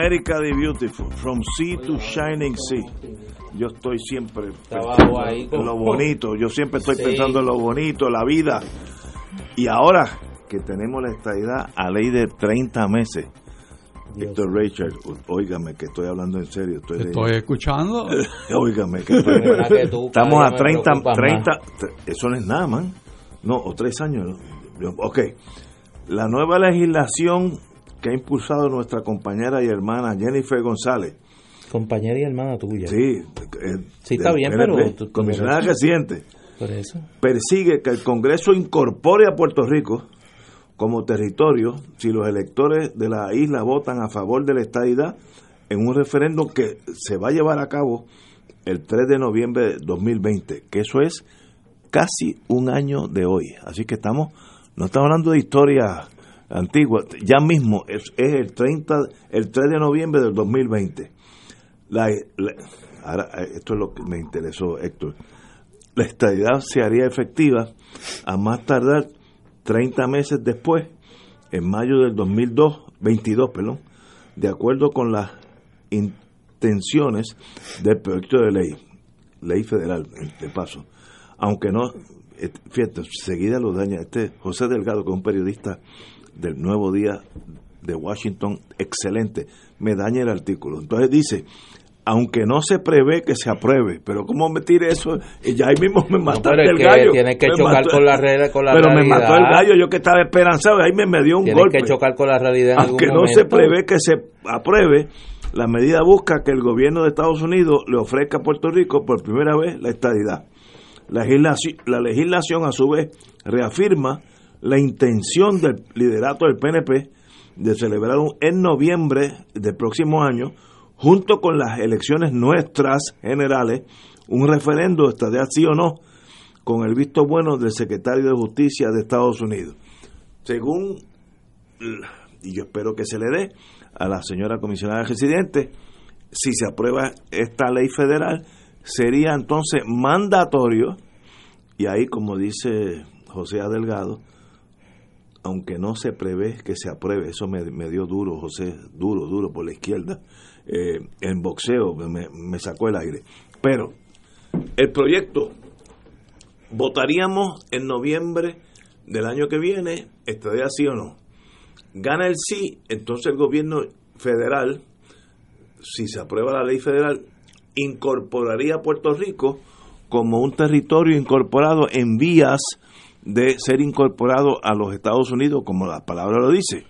America the Beautiful, From Sea to Shining Sea. Yo estoy siempre ahí en con- lo bonito, yo siempre estoy Sí. pensando en lo bonito, la vida. Y ahora que tenemos la estadidad a ley de 30 meses, Víctor Richard, óigame que estoy hablando en serio, estoy, de- Estoy escuchando. óigame que estoy Mira que tú, Estamos a día me 30, preocupas 30, eso no es nada, man. No, o tres años. ¿no? Ok, la nueva legislación que ha impulsado nuestra compañera y hermana Jennifer González, Compañera y hermana tuya. sí, eh, Sí, está del bien, PNP, pero comisionada reciente, Por eso. persigue que el Congreso incorpore a Puerto Rico como territorio si los electores de la isla votan a favor de la estadidad en un referéndum que se va a llevar a cabo el 3 de noviembre de 2020, que eso es casi un año de hoy. Así que estamos, no estamos hablando de historia antigua, ya mismo es, es el 30, el 3 de noviembre del 2020. La, la- ahora, eh, esto es lo que me interesó, Héctor. La estadidad se haría efectiva a más tardar 30 meses después, en mayo del 2002, 22, perdón, de acuerdo con las intenciones del proyecto de ley, ley federal, de paso. Aunque no, eh, fíjate, seguida lo daña este José Delgado, que es un periodista del Nuevo Día de Washington, excelente, me daña el artículo. Entonces dice, aunque no se prevé que se apruebe, pero ¿cómo me tire eso? Y ya ahí mismo me No, mataste es el gallo. tienes que Me chocar mató- con la con la Pero me realidad. mató el gallo, yo que estaba esperanzado, ahí me, me dio un Tienes golpe. que chocar con la realidad en Aunque algún no se prevé que se apruebe, la medida busca que el gobierno de Estados Unidos le ofrezca a Puerto Rico por primera vez la estadidad. La legislación, la legislación a su vez reafirma la intención del liderato del PNP de celebrar en noviembre del próximo año, junto con las elecciones nuestras generales, un referendo de estadidad sí o no, con el visto bueno del secretario de Justicia de Estados Unidos. Según y yo espero que se le dé a la señora comisionada residente, si se aprueba esta ley federal, sería entonces mandatorio, y ahí como dice José A. Aunque no se prevé que se apruebe, eso me, dio duro, José, duro, duro por la izquierda, eh, en boxeo me, sacó el aire. Pero el proyecto votaríamos en noviembre del año que viene, estaría sí o no. Gana el sí, entonces el gobierno federal, si se aprueba la ley federal, incorporaría a Puerto Rico como un territorio incorporado en vías de ser incorporado a los Estados Unidos, como la palabra lo dice.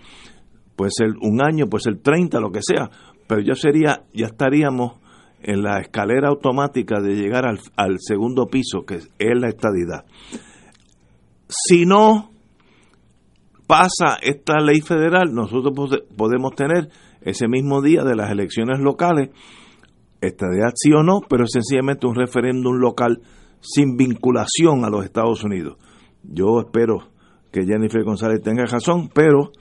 Puede ser un año, puede ser 30, lo que sea, pero ya sería, ya estaríamos en la escalera automática de llegar al, segundo piso, que es la estadidad. Si no pasa esta ley federal, nosotros pode- podemos tener ese mismo día de las elecciones locales, estadidad sí o no, pero es sencillamente un referéndum local sin vinculación a los Estados Unidos. Yo espero que Jennifer González tenga razón, pero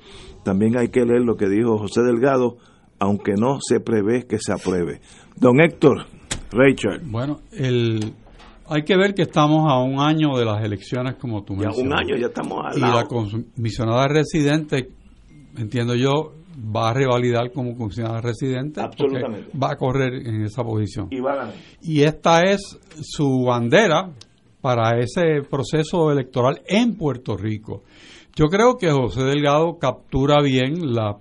también hay que leer lo que dijo José Delgado, aunque no se prevé que se apruebe. Don Héctor, Richard, Bueno, el, hay que ver que estamos a un año de las elecciones, como tú ya mencionas. un año, ya estamos al Y lado. la comisionada residente, entiendo yo, va a revalidar como comisionada residente. Absolutamente. Va a correr en esa posición. Y va a ganar. Y esta es su bandera para ese proceso electoral en Puerto Rico. Yo creo que José Delgado captura bien las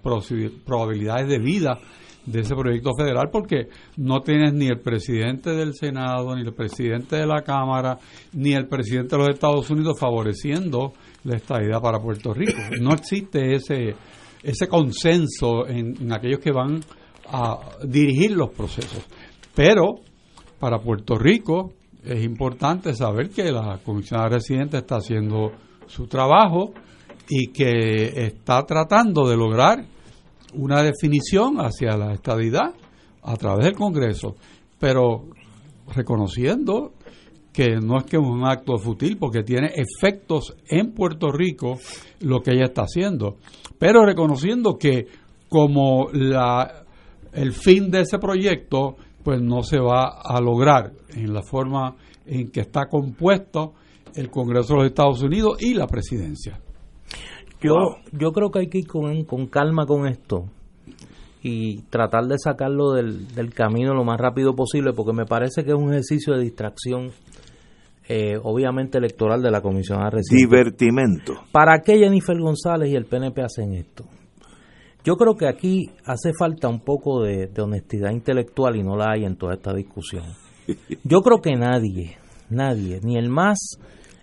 probabilidades de vida de ese proyecto federal porque no tienes ni el presidente del Senado, ni el presidente de la Cámara, ni el presidente de los Estados Unidos favoreciendo la estadidad para Puerto Rico. No existe ese, ese consenso en, en aquellos que van a dirigir los procesos. Pero para Puerto Rico es importante saber que la comisionada residente está haciendo su trabajo y que está tratando de lograr una definición hacia la estadidad a través del Congreso, pero reconociendo que no es que es un acto fútil porque tiene efectos en Puerto Rico lo que ella está haciendo, pero reconociendo que como la el fin de ese proyecto pues no se va a lograr en la forma en que está compuesto el Congreso de los Estados Unidos y la presidencia. Yo, yo creo que hay que ir con, con calma con esto y tratar de sacarlo del, del camino lo más rápido posible porque me parece que es un ejercicio de distracción eh, obviamente electoral de la Comisión Residente. Divertimento. ¿Para qué Jennifer González y el PNP hacen esto? Yo creo que aquí hace falta un poco de, de honestidad intelectual y no la hay en toda esta discusión. Yo creo que nadie, nadie, ni el más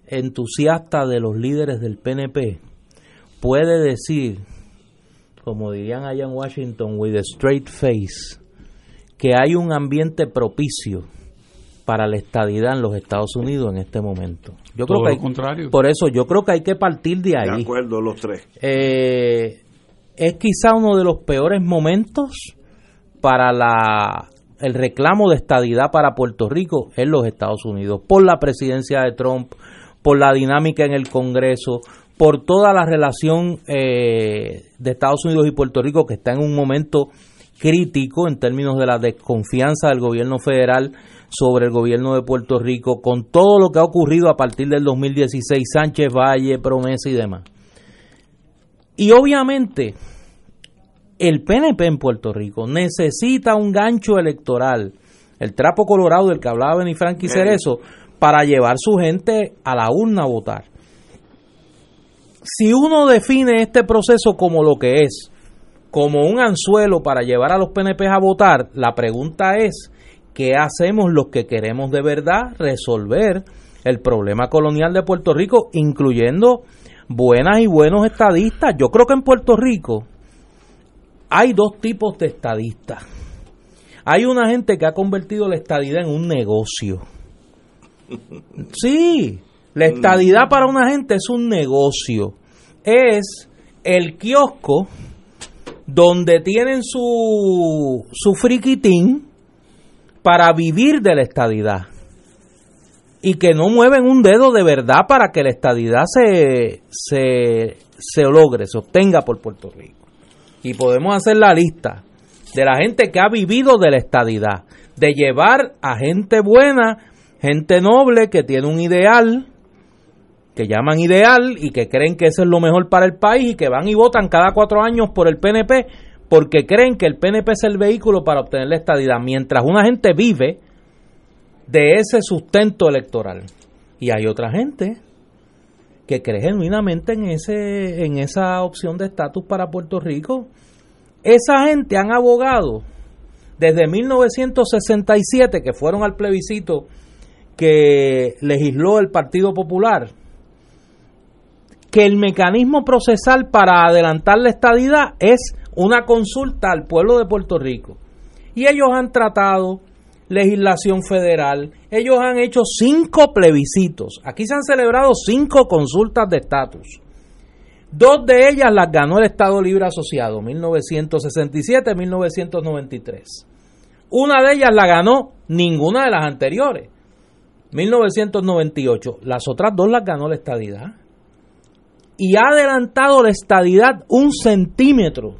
entusiasta de los líderes del PNP puede decir, como dirían allá en Washington, with a straight face, que hay un ambiente propicio para la estadidad en los Estados Unidos en este momento. Yo Todo creo que lo hay- contrario. Por eso yo creo que hay que partir de De ahí. acuerdo, los tres. Eh, es quizá uno de los peores momentos para la el reclamo de estadidad para Puerto Rico en los Estados Unidos por la presidencia de Trump, por la dinámica en el Congreso, por toda la relación eh, de Estados Unidos y Puerto Rico que está en un momento crítico en términos de la desconfianza del gobierno federal sobre el gobierno de Puerto Rico, con todo lo que ha ocurrido a partir del 2016, Sánchez Valle, promesa y demás. Y obviamente el PNP en Puerto Rico necesita un gancho electoral, el trapo colorado del que hablaba Benifranqui Cerezo, para llevar su gente a la urna a votar. Si uno define este proceso como lo que es, como un anzuelo para llevar a los PNP a votar, la pregunta es, ¿qué hacemos los que queremos de verdad resolver el problema colonial de Puerto Rico, incluyendo buenas y buenos estadistas? Yo creo que en Puerto Rico hay dos tipos de estadistas. Hay una gente que ha convertido la estadidad en un negocio. Sí, la estadidad para una gente es un negocio. Es el kiosco donde tienen su, su friquitín para vivir de la estadidad. Y que no mueven un dedo de verdad para que la estadidad se, se, se logre, se obtenga por Puerto Rico. Y podemos hacer la lista de la gente que ha vivido de la estadidad, de llevar a gente buena, gente noble que tiene un ideal, que llaman ideal y que creen que eso es lo mejor para el país y que van y votan cada cuatro años por el PNP porque creen que el PNP es el vehículo para obtener la estadidad, mientras una gente vive de ese sustento electoral. Y hay otra gente que cree genuinamente en, ese, en esa opción de estatus para Puerto Rico. Esa gente han abogado desde 1967, que fueron al plebiscito que legisló el Partido Popular, que el mecanismo procesal para adelantar la estadidad es una consulta al pueblo de Puerto Rico. Y ellos han tratado legislación federal, ellos han hecho cinco plebiscitos, aquí se han celebrado cinco consultas de estatus. Dos de ellas las ganó el Estado Libre Asociado, 1967-1993. Una de ellas la ganó ninguna de las anteriores, 1998. Las otras dos las ganó la estadidad. Y ha adelantado la estadidad un centímetro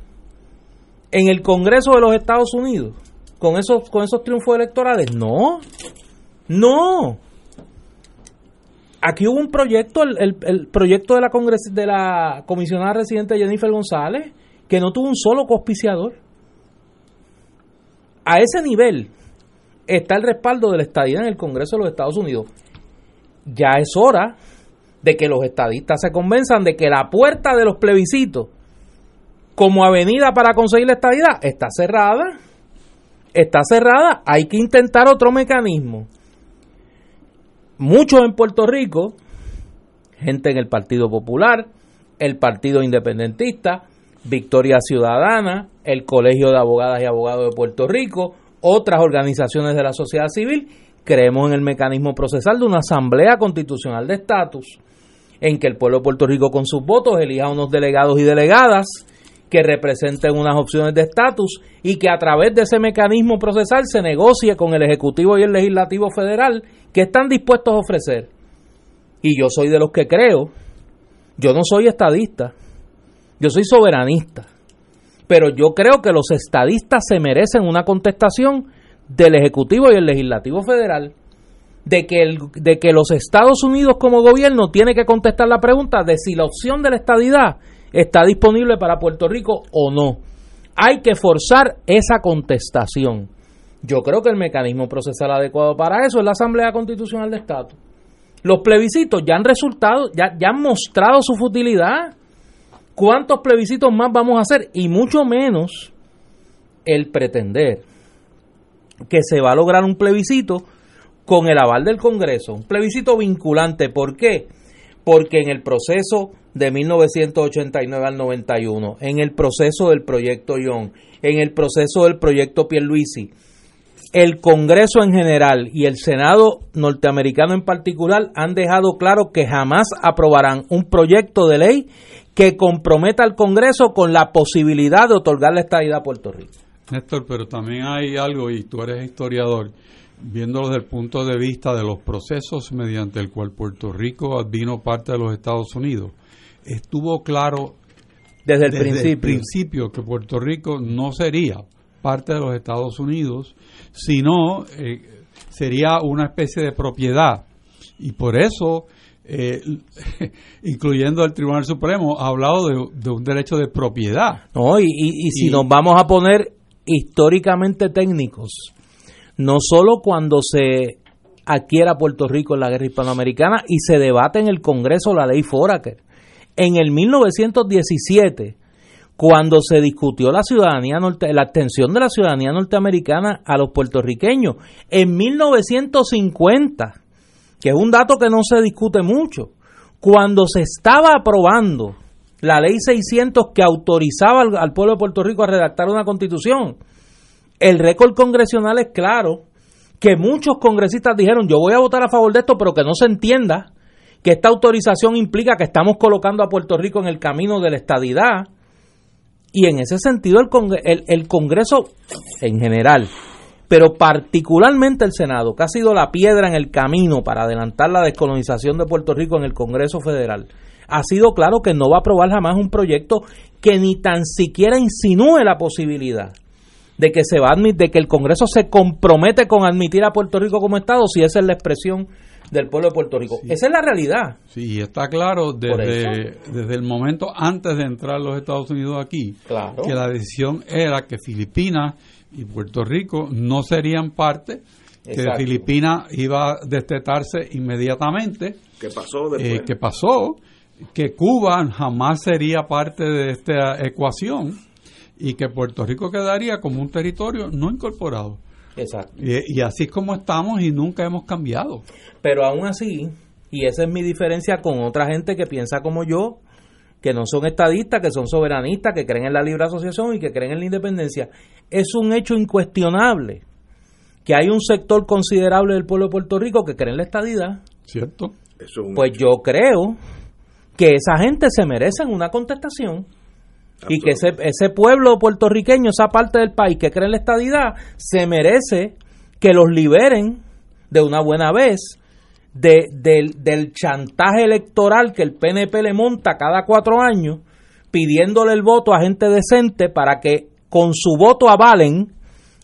en el Congreso de los Estados Unidos con esos, con esos triunfos electorales. No, no. Aquí hubo un proyecto, el, el- el proyecto de la, congres, de la comisionada residente Jennifer González, que no tuvo un solo cospiciador. A ese nivel está el respaldo de la estadía en el Congreso de los Estados Unidos. Ya es hora de que los estadistas se convenzan de que la puerta de los plebiscitos como avenida para conseguir la estadidad está cerrada. Está cerrada, hay que intentar otro mecanismo. Muchos en Puerto Rico, gente en el Partido Popular, el Partido Independentista, Victoria Ciudadana, el Colegio de Abogadas y Abogados de Puerto Rico, otras organizaciones de la sociedad civil, creemos en el mecanismo procesal de una asamblea constitucional de estatus, en que el pueblo de Puerto Rico con sus votos elija unos delegados y delegadas que representen unas opciones de estatus y que a través de ese mecanismo procesal se negocie con el Ejecutivo y el Legislativo Federal que están dispuestos a ofrecer. Y yo soy de los que creo, yo no soy estadista, yo soy soberanista, pero yo creo que los estadistas se merecen una contestación del Ejecutivo y el Legislativo Federal de que, el, de que los Estados Unidos como gobierno tiene que contestar la pregunta de si la opción de la estadidad está disponible para Puerto Rico o no. Hay que forzar esa contestación. Yo creo que el mecanismo procesal adecuado para eso es la Asamblea Constitucional de Estado. Los plebiscitos ya han resultado, ya, ya han mostrado su futilidad. ¿Cuántos plebiscitos más vamos a hacer? Y mucho menos el pretender que se va a lograr un plebiscito con el aval del Congreso, un plebiscito vinculante. ¿Por qué? Porque en el proceso de 1989 al 91, en el proceso del proyecto Young, en el proceso del proyecto Pierluisi, el Congreso en general y el Senado norteamericano en particular han dejado claro que jamás aprobarán un proyecto de ley que comprometa al Congreso con la posibilidad de otorgar la estadidad a Puerto Rico. Néstor, pero también hay algo, y tú eres historiador, viéndolo desde el punto de vista de los procesos mediante el cual Puerto Rico vino parte de los Estados Unidos, estuvo claro desde el desde principio. el principio que Puerto Rico no sería parte de los Estados Unidos, sino eh, sería una especie de propiedad. Y por eso, eh, incluyendo el Tribunal Supremo, ha hablado de, de un derecho de propiedad. No, y, y- y si Y- nos vamos a poner históricamente técnicos, no solo cuando se adquiera Puerto Rico en la guerra hispanoamericana y se debate en el Congreso la ley Foraker, en el 1917, cuando se discutió la ciudadanía la extensión de la ciudadanía norteamericana a los puertorriqueños, en 1950, que es un dato que no se discute mucho, cuando se estaba aprobando la ley 600 que autorizaba al, al pueblo de Puerto Rico a redactar una constitución, el récord congresional es claro que muchos congresistas dijeron yo voy a votar a favor de esto, pero que no se entienda que esta autorización implica que estamos colocando a Puerto Rico en el camino de la estadidad. Y en ese sentido el, el, el Congreso en general, pero particularmente el Senado, que ha sido la piedra en el camino para adelantar la descolonización de Puerto Rico en el Congreso Federal, ha sido claro que no va a aprobar jamás un proyecto que ni tan siquiera insinúe la posibilidad de que se va a admit- de que el Congreso se compromete con admitir a Puerto Rico como Estado si esa es la expresión del pueblo de Puerto Rico. Esa es la realidad. Sí, está claro desde, desde el momento antes de entrar los Estados Unidos aquí, Claro. que la decisión era que Filipinas y Puerto Rico no serían parte, que. Filipinas iba a destetarse inmediatamente, ¿Qué pasó después? eh, que pasó, que Cuba jamás sería parte de esta ecuación y que Puerto Rico quedaría como un territorio no incorporado. Exacto. Y, y así es como estamos y nunca hemos cambiado. Pero aún así, y esa es mi diferencia con otra gente que piensa como yo, que no son estadistas, que son soberanistas, que creen en la libre asociación y que creen en la independencia, es un hecho incuestionable que hay un sector considerable del pueblo de Puerto Rico que cree en la estadidad. ¿Cierto? Eso es un- Pues yo creo que esa gente se merecen una contestación y que ese, ese pueblo puertorriqueño, esa parte del país que cree en la estadidad, se merece que los liberen de una buena vez de, del, del chantaje electoral que el PNP le monta cada cuatro años, pidiéndole el voto a gente decente para que con su voto avalen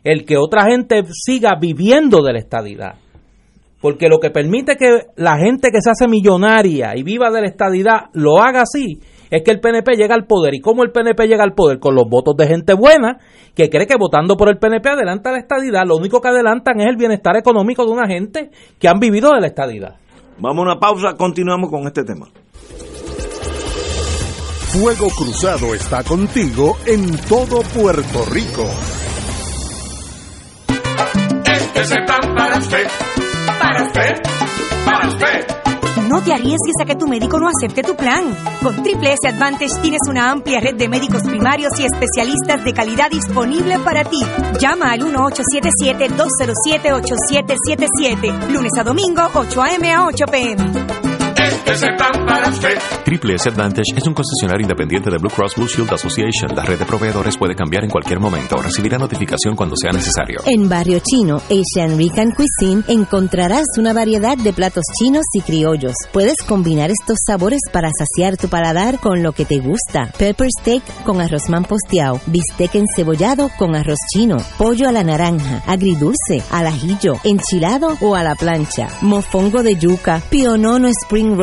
el que otra gente siga viviendo de la estadidad. Porque lo que permite que la gente que se hace millonaria y viva de la estadidad lo haga así es que el PNP llega al poder. ¿Y cómo el PNP llega al poder? Con los votos de gente buena que cree que votando por el PNP adelanta la estadidad. Lo único que adelantan es el bienestar económico de una gente que han vivido de la estadidad. Vamos a una pausa, continuamos con este tema. Fuego Cruzado está contigo en todo Puerto Rico. Este es el plan para usted, para usted, para usted. No te arriesgues a que tu médico no acepte tu plan. Con Triple S Advantage tienes una amplia red de médicos primarios y especialistas de calidad disponible para ti. Llama al 1877-207-8777. Lunes a domingo, 8 a.m. a 8 p.m. Triple S Advantage es un concesionario independiente de Blue Cross Blue Shield Association. La red de proveedores puede cambiar en cualquier momento. Recibirá notificación cuando sea necesario. En Barrio Chino, Asian Rican Cuisine, encontrarás una variedad de platos chinos y criollos. Puedes combinar estos sabores para saciar tu paladar con lo que te gusta. Pepper steak con arroz manposteado, bistec encebollado con arroz chino, pollo a la naranja, agridulce, al ajillo, enchilado o a la plancha, mofongo de yuca, pionono spring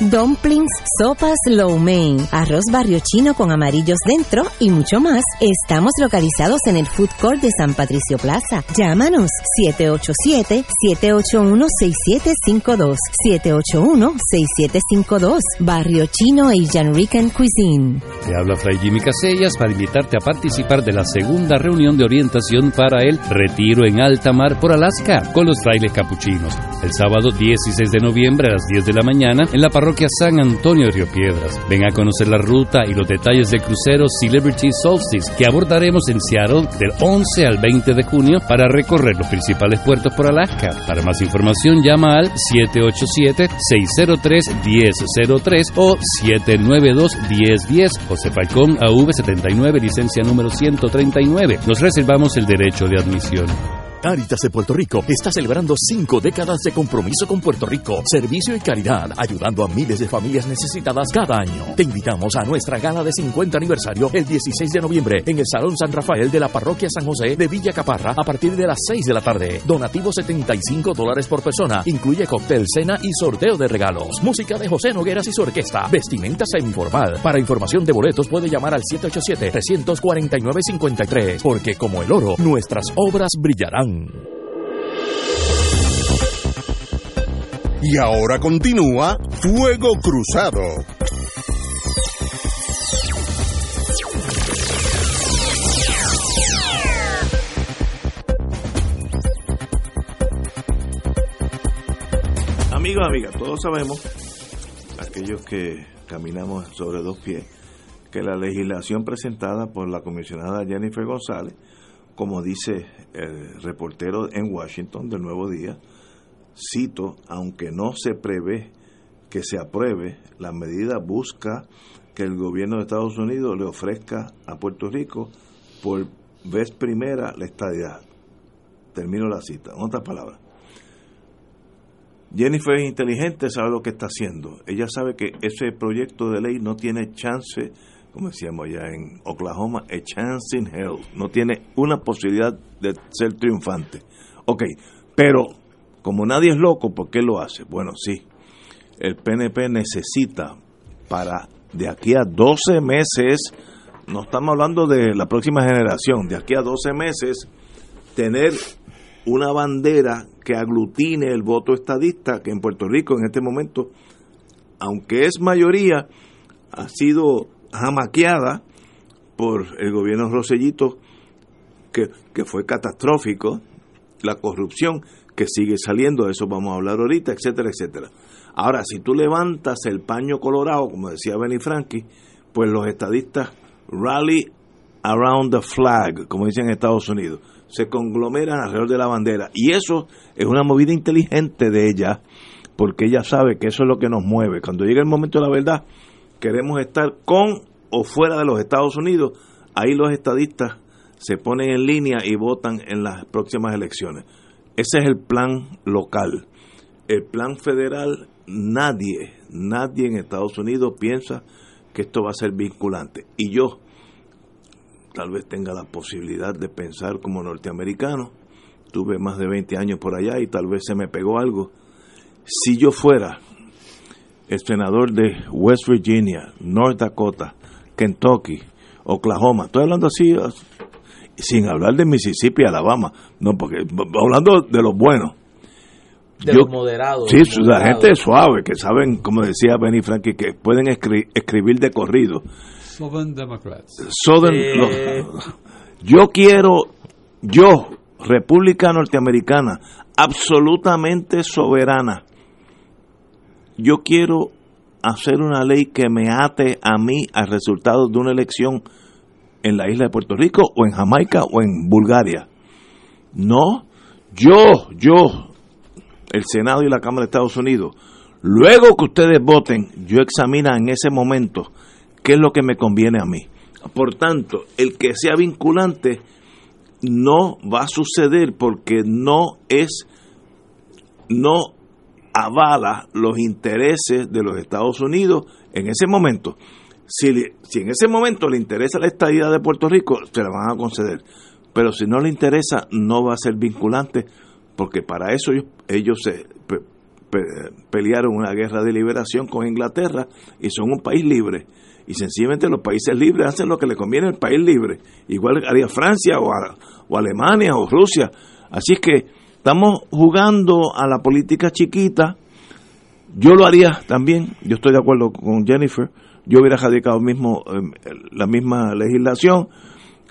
dumplings, sopas lo mein, arroz barrio chino con amarillos dentro y mucho más. Estamos localizados en el Food Court de San Patricio Plaza. Llámanos 787-781-6752. 781-6752. Barrio Chino Asian Rican Cuisine. Te habla Fray Jimmy Casellas para invitarte a participar de la segunda reunión de orientación para el Retiro en Alta Mar por Alaska con los frailes capuchinos. El sábado 16 de noviembre a las 10 de la mañana en la parroquia San Antonio de Río Piedras. Ven a conocer la ruta y los detalles del crucero Celebrity Solstice que abordaremos en Seattle del 11 al 20 de junio para recorrer los principales puertos por Alaska. Para más información llama al 787-603-1003 o 792-1010 José Falcón AV79 licencia número 139. Nos reservamos el derecho de admisión. Caritas de Puerto Rico está celebrando cinco décadas de compromiso con Puerto Rico, servicio y caridad, ayudando a miles de familias necesitadas cada año. Te invitamos a nuestra gala de 50 aniversario el 16 de noviembre en el Salón San Rafael de la Parroquia San José de Villa Caparra a partir de las 6 de la tarde. Donativo 75 dólares por persona. Incluye cóctel, cena y sorteo de regalos. Música de José Nogueras y su orquesta. Vestimenta semi-formal. Para información de boletos puede llamar al 787-349-53. Porque como el oro, nuestras obras brillarán. Y ahora continúa Fuego Cruzado. Amigos, amigas, todos sabemos, aquellos que caminamos sobre dos pies, que la legislación presentada por la comisionada Jennifer González como dice el reportero en Washington del Nuevo Día, cito, aunque no se prevé que se apruebe, la medida busca que el gobierno de Estados Unidos le ofrezca a Puerto Rico por vez primera la estadidad. Termino la cita. En otras palabras, Jennifer es inteligente, sabe lo que está haciendo. Ella sabe que ese proyecto de ley no tiene chance como decíamos allá en Oklahoma, a chance in hell. No tiene una posibilidad de ser triunfante. Ok, pero como nadie es loco, ¿por qué lo hace? Bueno, sí, el PNP necesita para de aquí a 12 meses, no estamos hablando de la próxima generación, de aquí a 12 meses, tener una bandera que aglutine el voto estadista, que en Puerto Rico en este momento, aunque es mayoría, ha sido jamaqueada por el gobierno Rosellito, que, que fue catastrófico, la corrupción que sigue saliendo, de eso vamos a hablar ahorita, etcétera, etcétera. Ahora, si tú levantas el paño colorado, como decía Benny Frankie, pues los estadistas rally around the flag, como dicen en Estados Unidos, se conglomeran alrededor de la bandera. Y eso es una movida inteligente de ella, porque ella sabe que eso es lo que nos mueve. Cuando llega el momento de la verdad, queremos estar con o fuera de los Estados Unidos, ahí los estadistas se ponen en línea y votan en las próximas elecciones. Ese es el plan local. El plan federal, nadie, nadie en Estados Unidos piensa que esto va a ser vinculante. Y yo tal vez tenga la posibilidad de pensar como norteamericano. Tuve más de 20 años por allá y tal vez se me pegó algo. Si yo fuera el senador de West Virginia, North Dakota, Kentucky, Oklahoma, estoy hablando así, sin hablar de Mississippi, Alabama, no, porque hablando de los buenos. De los moderados. Sí, la gente suave, que saben, como decía Benny Frankie, que pueden escribir de corrido. Southern Democrats. yo quiero, yo, República Norteamericana, absolutamente soberana, yo quiero hacer una ley que me ate a mí al resultado de una elección en la isla de Puerto Rico o en Jamaica o en Bulgaria. No, yo, yo, el Senado y la Cámara de Estados Unidos, luego que ustedes voten, yo examino en ese momento qué es lo que me conviene a mí. Por tanto, el que sea vinculante no va a suceder porque no es, no avala los intereses de los Estados Unidos en ese momento. Si, si en ese momento le interesa la estadía de Puerto Rico, se la van a conceder. Pero si no le interesa, no va a ser vinculante, porque para eso ellos, ellos se pelearon una guerra de liberación con Inglaterra y son un país libre. Y sencillamente los países libres hacen lo que le conviene al país libre. Igual haría Francia o, o Alemania o Rusia. Así que estamos jugando a la política chiquita. Yo lo haría también. Yo estoy de acuerdo con Jennifer. Yo hubiera radicado mismo em, la misma legislación.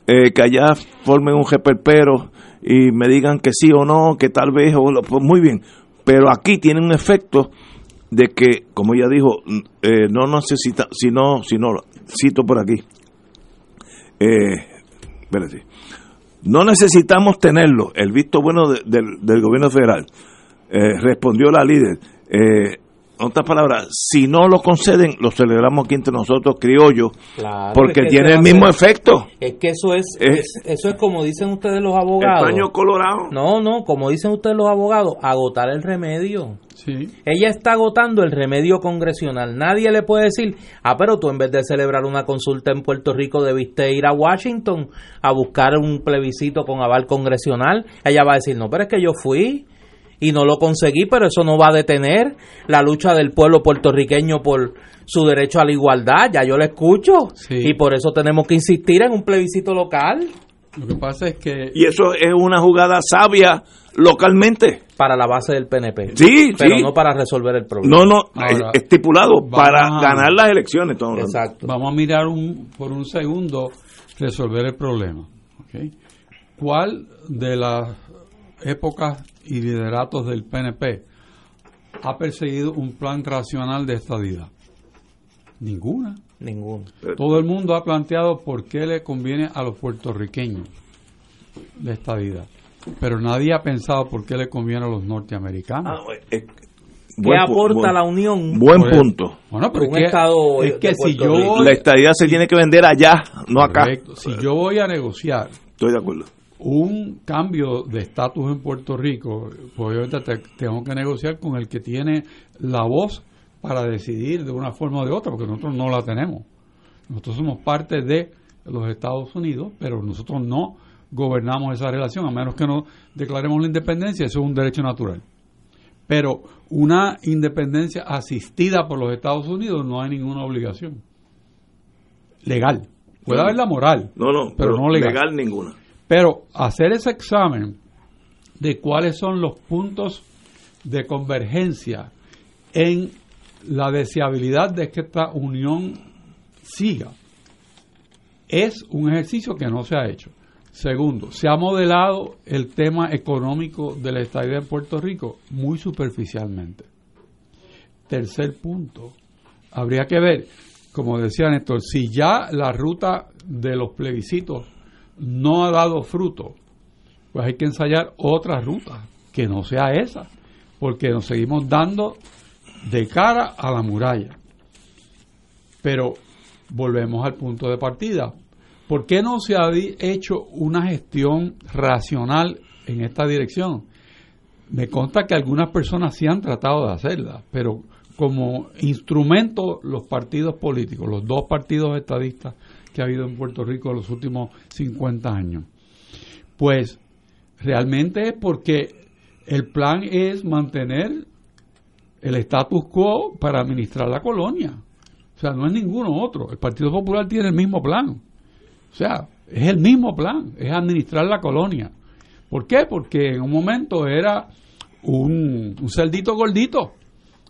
Eh, que allá formen un jeperpero y me digan que sí o no, que tal vez, o pues muy bien. Pero aquí tiene un efecto de que, como ella dijo, eh, no necesita, si no, si no, cito por aquí, eh, no necesitamos tenerlo, el visto bueno del gobierno federal, eh, respondió la líder, eh, en otras palabras, si no lo conceden, lo celebramos aquí entre nosotros criollos, porque tiene el mismo efecto. Es que eso es, eso es como dicen ustedes los abogados. El colorado. No, no, como dicen ustedes los abogados, agotar el remedio. Sí. Ella está agotando el remedio congresional. Nadie le puede decir, ah, pero tú en vez de celebrar una consulta en Puerto Rico debiste ir a Washington a buscar un plebiscito con aval congresional. Ella va a decir, no, pero es que yo fui y no lo conseguí, pero eso no va a detener la lucha del pueblo puertorriqueño por su derecho a la igualdad, ya yo lo escucho, y por eso tenemos que insistir en un plebiscito local. Lo que pasa es que... Y eso es una jugada sabia localmente. Para la base del PNP. Sí, pero no para resolver el problema. No, no, estipulado para ganar las elecciones. Exacto. Vamos a mirar un, por un segundo resolver el problema. ¿Cuál de las épocas y lideratos del PNP ha perseguido un plan racional de estadidad? Ninguna. Ninguna. Todo el mundo ha planteado por qué le conviene a los puertorriqueños la estadidad. Pero nadie ha pensado por qué le conviene a los norteamericanos. Ah, ¿Qué aporta la Unión? Buen punto. Bueno, pero es que, si yo la estadidad se tiene que vender allá, no acá. Si yo voy a negociar, estoy de acuerdo un cambio de estatus en Puerto Rico, pues obviamente tengo que negociar con el que tiene la voz para decidir de una forma o de otra, porque nosotros no la tenemos. Nosotros somos parte de los Estados Unidos, pero nosotros no gobernamos esa relación, a menos que no declaremos la independencia, eso es un derecho natural. Pero una independencia asistida por los Estados Unidos no hay ninguna obligación legal. Puede haber la moral, no, no, pero, no legal ninguna. Pero hacer ese examen de cuáles son los puntos de convergencia en la deseabilidad de que esta unión siga es un ejercicio que no se ha hecho. Segundo, se ha modelado el tema económico de la estadía en Puerto Rico muy superficialmente. Tercer punto, habría que ver, como decía Néstor, si ya la ruta de los plebiscitos no ha dado fruto, pues hay que ensayar otra ruta que no sea esa, porque nos seguimos dando de cara a la muralla. Pero volvemos al punto de partida. ¿Por qué no se ha hecho una gestión racional en esta dirección? Me consta que algunas personas sí han tratado de hacerla, pero como instrumento los partidos políticos, los dos partidos estadistas que ha habido en Puerto Rico en los últimos 50 años. Pues realmente es porque el plan es mantener el status quo para administrar la colonia. O sea, no es ninguno otro. El Partido Popular tiene el mismo plan. O sea, es el mismo plan, es administrar la colonia. ¿Por qué? Porque en un momento era un, un cerdito gordito.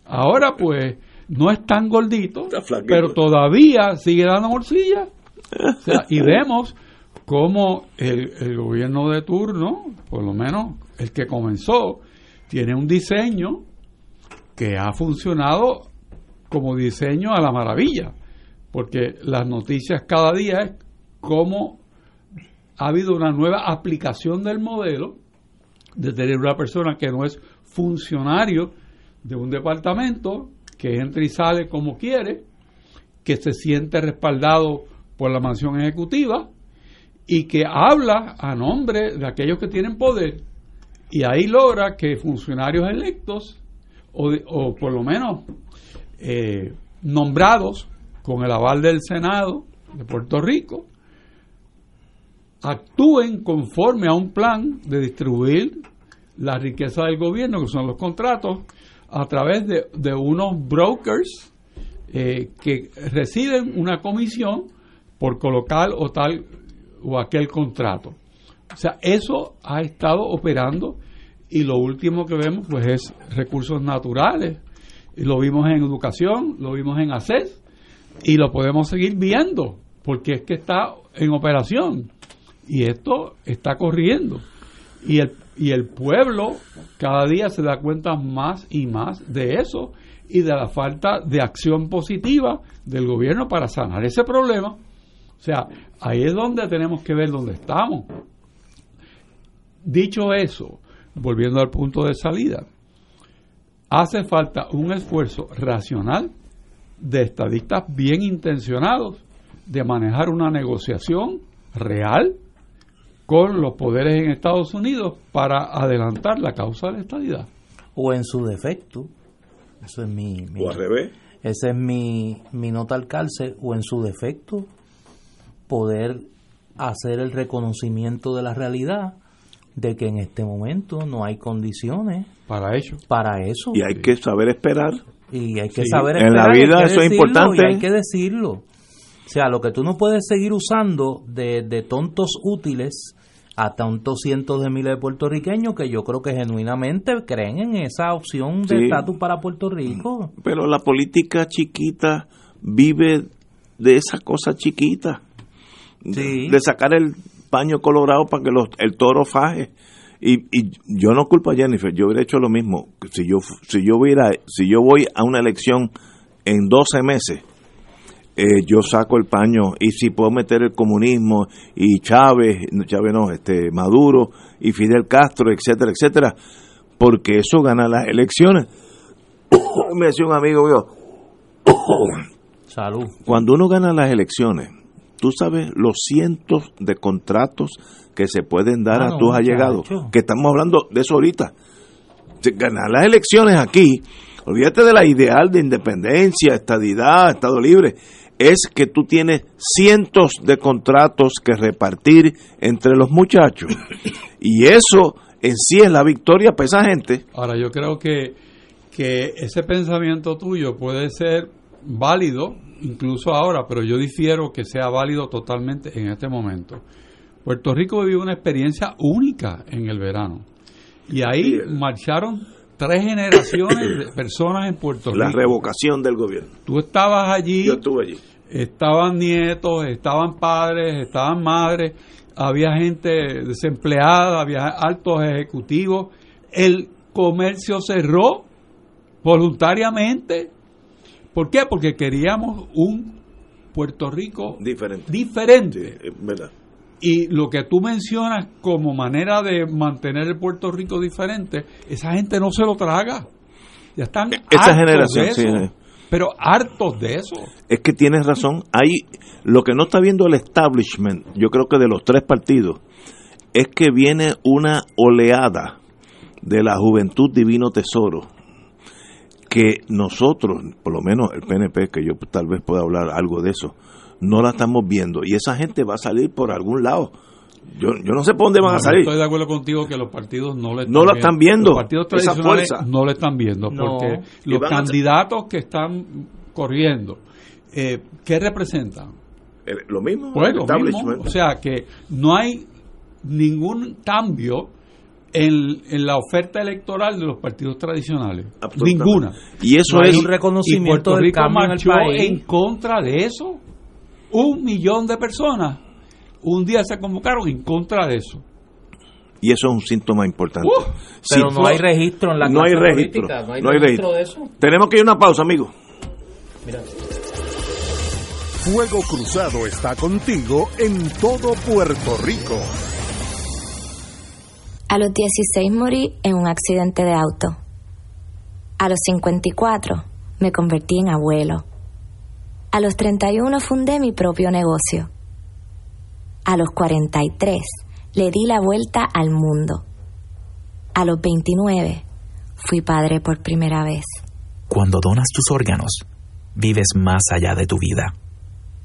Ahora pues no es tan gordito, pero todavía sigue dando morcilla y vemos cómo el, gobierno de turno, por lo menos el que comenzó, tiene un diseño que ha funcionado como diseño a la maravilla, porque las noticias cada día es cómo ha habido una nueva aplicación del modelo de tener una persona que no es funcionario de un departamento, que entra y sale como quiere, que se siente respaldado por la mansión ejecutiva y que habla a nombre de aquellos que tienen poder y ahí logra que funcionarios electos o, o por lo menos eh, nombrados con el aval del Senado de Puerto Rico actúen conforme a un plan de distribuir la riqueza del gobierno, que son los contratos, a través de, de unos brokers eh, que reciben una comisión por colocar o tal o aquel contrato. O sea, eso ha estado operando y lo último que vemos pues es recursos naturales. Y lo vimos en educación, lo vimos en ACES y lo podemos seguir viendo porque es que está en operación y esto está corriendo. Y el, y el pueblo cada día se da cuenta más y más de eso y de la falta de acción positiva del gobierno para sanar ese problema. O sea, ahí es donde tenemos que ver dónde estamos. Dicho eso, volviendo al punto de salida, hace falta un esfuerzo racional de estadistas bien intencionados de manejar una negociación real con los poderes en Estados Unidos para adelantar la causa de la estadidad. O en su defecto, eso es mi, mi O al revés. esa es mi, mi nota al calce, o en su defecto, poder hacer el reconocimiento de la realidad de que en este momento no hay condiciones Para ello. para eso. Y hay que saber esperar. Y hay que Sí. saber En la esperar, y hay vida que eso es decirlo, importante. y hay que decirlo. O sea, lo que tú no puedes seguir usando de, de tontos útiles a tantos cientos de miles de puertorriqueños que yo creo que genuinamente creen en esa opción de Sí. estatus para Puerto Rico. Pero la política chiquita vive de esa cosa chiquita. Sí. De sacar el paño colorado para que los, el toro faje. Y, y yo no culpo a Jennifer, yo hubiera hecho lo mismo. Si yo, si yo, hubiera, si yo voy a una elección en 12 meses, eh, yo saco el paño y si puedo meter el comunismo y Chávez, Chávez no, este, Maduro y Fidel Castro, etcétera, etcétera, porque eso gana las elecciones. Me decía un amigo mío, Salud. cuando uno gana las elecciones, tú sabes los cientos de contratos que se pueden dar Ah, a no, tus allegados, que estamos hablando de eso ahorita. Ganar las elecciones aquí, olvídate de la ideal de independencia, estadidad, Estado libre, es que tú tienes cientos de contratos que repartir entre los muchachos. Y eso en sí es la victoria para esa gente. Ahora, yo creo que, que ese pensamiento tuyo puede ser válido, incluso ahora, pero yo difiero que sea válido totalmente en este momento. Puerto Rico vivió una experiencia única en el verano. Y ahí marcharon tres generaciones de personas en Puerto La Rico. revocación del gobierno. Tú estabas allí, Yo estuve allí. estaban nietos, estaban padres, estaban madres, había gente desempleada, había altos ejecutivos. El comercio cerró voluntariamente. ¿Por qué? Porque queríamos un Puerto Rico Diferente. Diferente. verdad. Y lo que tú mencionas como manera de mantener el Puerto Rico diferente, esa gente no se lo traga. Ya están Esa generación, de eso, sí, sí. pero hartos de eso. Es que tienes razón. Hay lo que no está viendo el establishment, yo creo que de los tres partidos, es que viene una oleada de la juventud divino tesoro que nosotros, por lo menos el PNP, que yo tal vez pueda hablar algo de eso, no la estamos viendo y esa gente va a salir por algún lado. Yo, yo no sé por dónde van No, a salir. Estoy de acuerdo contigo que los partidos no le están, No lo están viendo, Los partidos esa tradicionales fuerza. no lo están viendo No. porque los candidatos que están corriendo, eh, ¿qué representan? Eh, Lo mismo, Pues el lo mismo. establishment. O sea que no hay ningún cambio en, en la oferta electoral de los partidos tradicionales. Ninguna. y eso No es un reconocimiento y Puerto del Rico cambio en el marchó país. en contra de eso. Un millón de personas un día se convocaron en contra de eso. Y eso es un síntoma importante. Uh, pero no hay registro en la no hay registro, política, no hay no hay registro registro. de eso. Tenemos que ir a una pausa, amigo. Mira. Fuego Cruzado está contigo en todo Puerto Rico. A los 16 morí en un accidente de auto. A los 54 me convertí en abuelo. A los 31 fundé mi propio negocio. A los 43 le di la vuelta al mundo. A los 29 fui padre por primera vez. Cuando donas tus órganos, vives más allá de tu vida.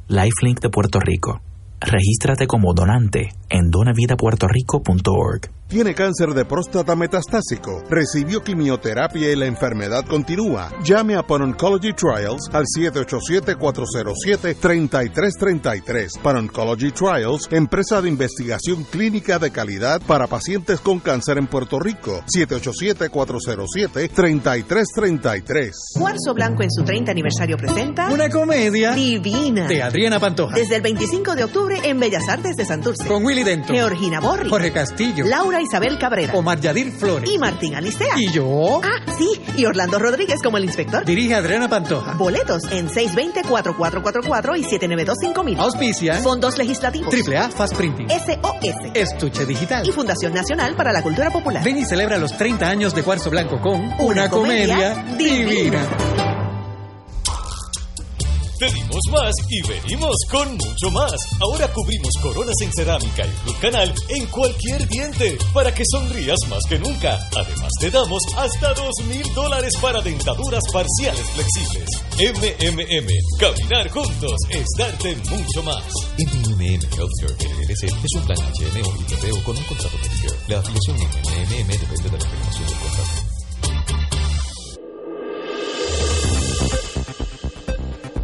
Lifelink de Puerto Rico. Regístrate como donante en donavidapuertorico.org. Tiene cáncer de próstata metastásico. Recibió quimioterapia y la enfermedad continúa. Llame a Pan Oncology Trials al 787-407-3333. Pan Oncology Trials, empresa de investigación clínica de calidad para pacientes con cáncer en Puerto Rico. 787-407-3333. Cuarzo Blanco en su 30 aniversario presenta Una comedia divina de Adriana Pantoja. desde el 25 de octubre en Bellas Artes de Santurce. Con Willy Dento, Georgina Borri, Jorge Castillo, Laura Isabel Cabrera Omar Yadir Flores y Martín Alistea. y yo. Ah, sí, y Orlando Rodríguez como el inspector. Dirige Adriana Pantoja. Boletos en 620-4444 y 792-5000. Auspicia Fondos legislativos. Triple A Fast Printing. SOS. Estuche Digital. Y Fundación Nacional para la Cultura Popular. Ven y celebra los 30 años de Cuarzo Blanco con Una, comedia comedia, divina. divina. Pedimos más y venimos con mucho más. Ahora cubrimos coronas en cerámica y Blue Canal en cualquier diente para que sonrías más que nunca. Además, te damos hasta dos mil dólares para dentaduras parciales flexibles. MMM, caminar juntos es darte mucho más. MMM Healthcare LLC es un plan HMO y con un contrato Medicare. La afiliación MMM depende de la renovación del contrato.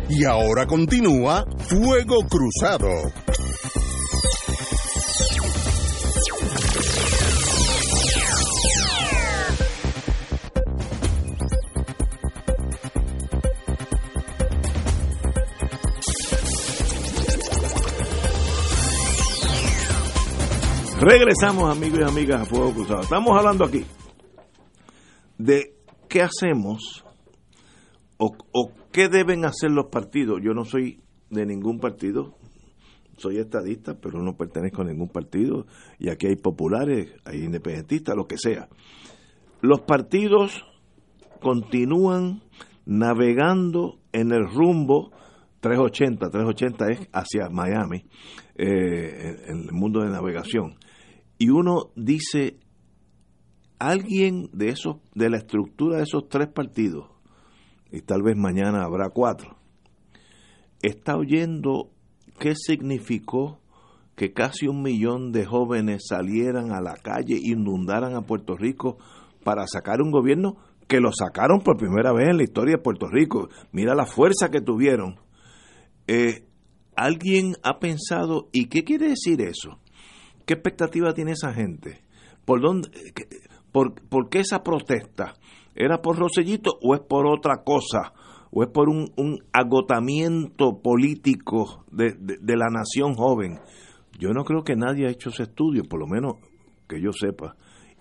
Y ahora continúa Fuego Cruzado. Regresamos, amigos y amigas, a Fuego Cruzado. Estamos hablando aquí de qué hacemos o, qué deben hacer los partidos. Yo no soy de ningún partido, soy estadista, pero no pertenezco a ningún partido. Y aquí hay populares, hay independentistas, lo que sea. Los partidos continúan navegando en el rumbo 380, 380 es hacia Miami, eh, en el mundo de navegación. Y uno dice, alguien de esos, de la estructura de esos tres partidos, y tal vez mañana habrá cuatro, está oyendo qué significó que casi un millón de jóvenes salieran a la calle, inundaran a Puerto Rico para sacar un gobierno que lo sacaron por primera vez en la historia de Puerto Rico. Mira la fuerza que tuvieron. Eh, ¿Alguien ha pensado, y qué quiere decir eso? ¿Qué expectativa tiene esa gente? ¿Por, dónde, por, por qué esa protesta? ¿Era por Rosellito o es por otra cosa? ¿O es por un, un agotamiento político de, de- la nación joven? Yo no creo que nadie ha hecho ese estudio, por lo menos que yo sepa.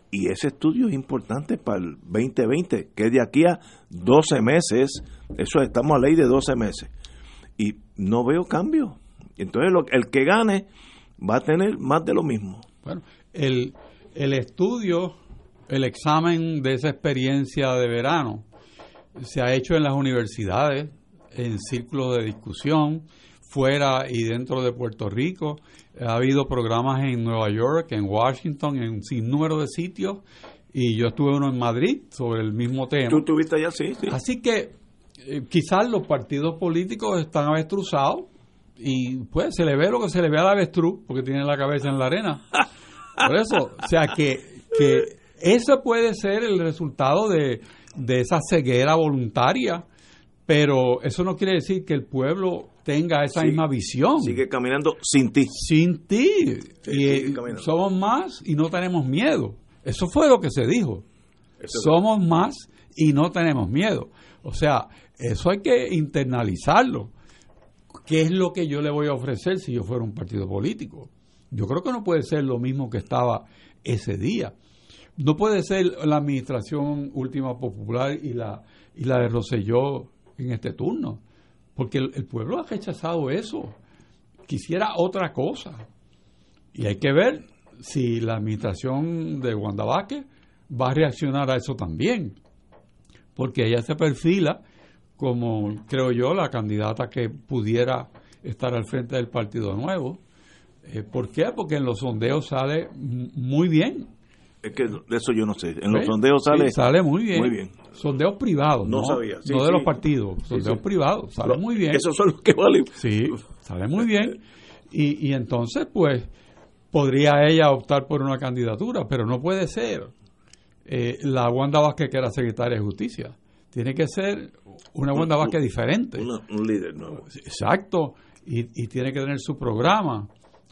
Y ese estudio es importante para el 2020, que de aquí a 12 meses. Eso estamos a ley de 12 meses. Y no veo cambio. Entonces, lo- el que gane va a tener más de lo mismo. Bueno, el, el estudio, el examen de esa experiencia de verano se ha hecho en las universidades, en círculos de discusión, fuera y dentro de Puerto Rico. Ha habido programas en Nueva York, en Washington, en un sinnúmero de sitios, y yo estuve uno en Madrid sobre el mismo tema. ¿Tú estuviste allá? Sí, sí. Así que eh, quizás los partidos políticos están avestruzados y pues se le ve lo que se le ve al avestruz porque tiene la cabeza en la arena. Por eso, o sea que, que eso puede ser el resultado de, de esa ceguera voluntaria, pero eso no quiere decir que el pueblo tenga esa Sí. misma visión. Sigue caminando sin ti. Sin ti. Sí, Y, eh, somos más y no tenemos miedo. Eso fue lo que se dijo. Eso somos más y no tenemos miedo. O sea, eso hay que internalizarlo. ¿Qué es lo que yo le voy a ofrecer si yo fuera un partido político? Yo creo que no puede ser lo mismo que estaba ese día. No puede ser la administración última popular y la, y la de Roselló en este turno, porque el, pueblo ha rechazado eso. Quisiera otra cosa. Y hay que ver si la administración de Wanda va a reaccionar a eso también, porque ella se perfila como, creo yo, la candidata que pudiera estar al frente del Partido Nuevo. Eh, ¿Por qué? Porque en los sondeos sale muy bien. Es que de eso yo no sé. En los ¿Ves? sondeos sale, Sí, sale muy bien. Muy bien. Sondeos privados, No no, sabía. Sí, no de los partidos, sondeos privados, sale muy bien. Esos son los que valen. Sí, sale muy bien. Y, y entonces, pues, podría ella optar por una candidatura, pero no puede ser eh, la Wanda Vázquez que era secretaria de Justicia. Tiene que ser una Wanda Un- Vázquez diferente. Una- un líder nuevo. Exacto. Y, y tiene que tener su programa.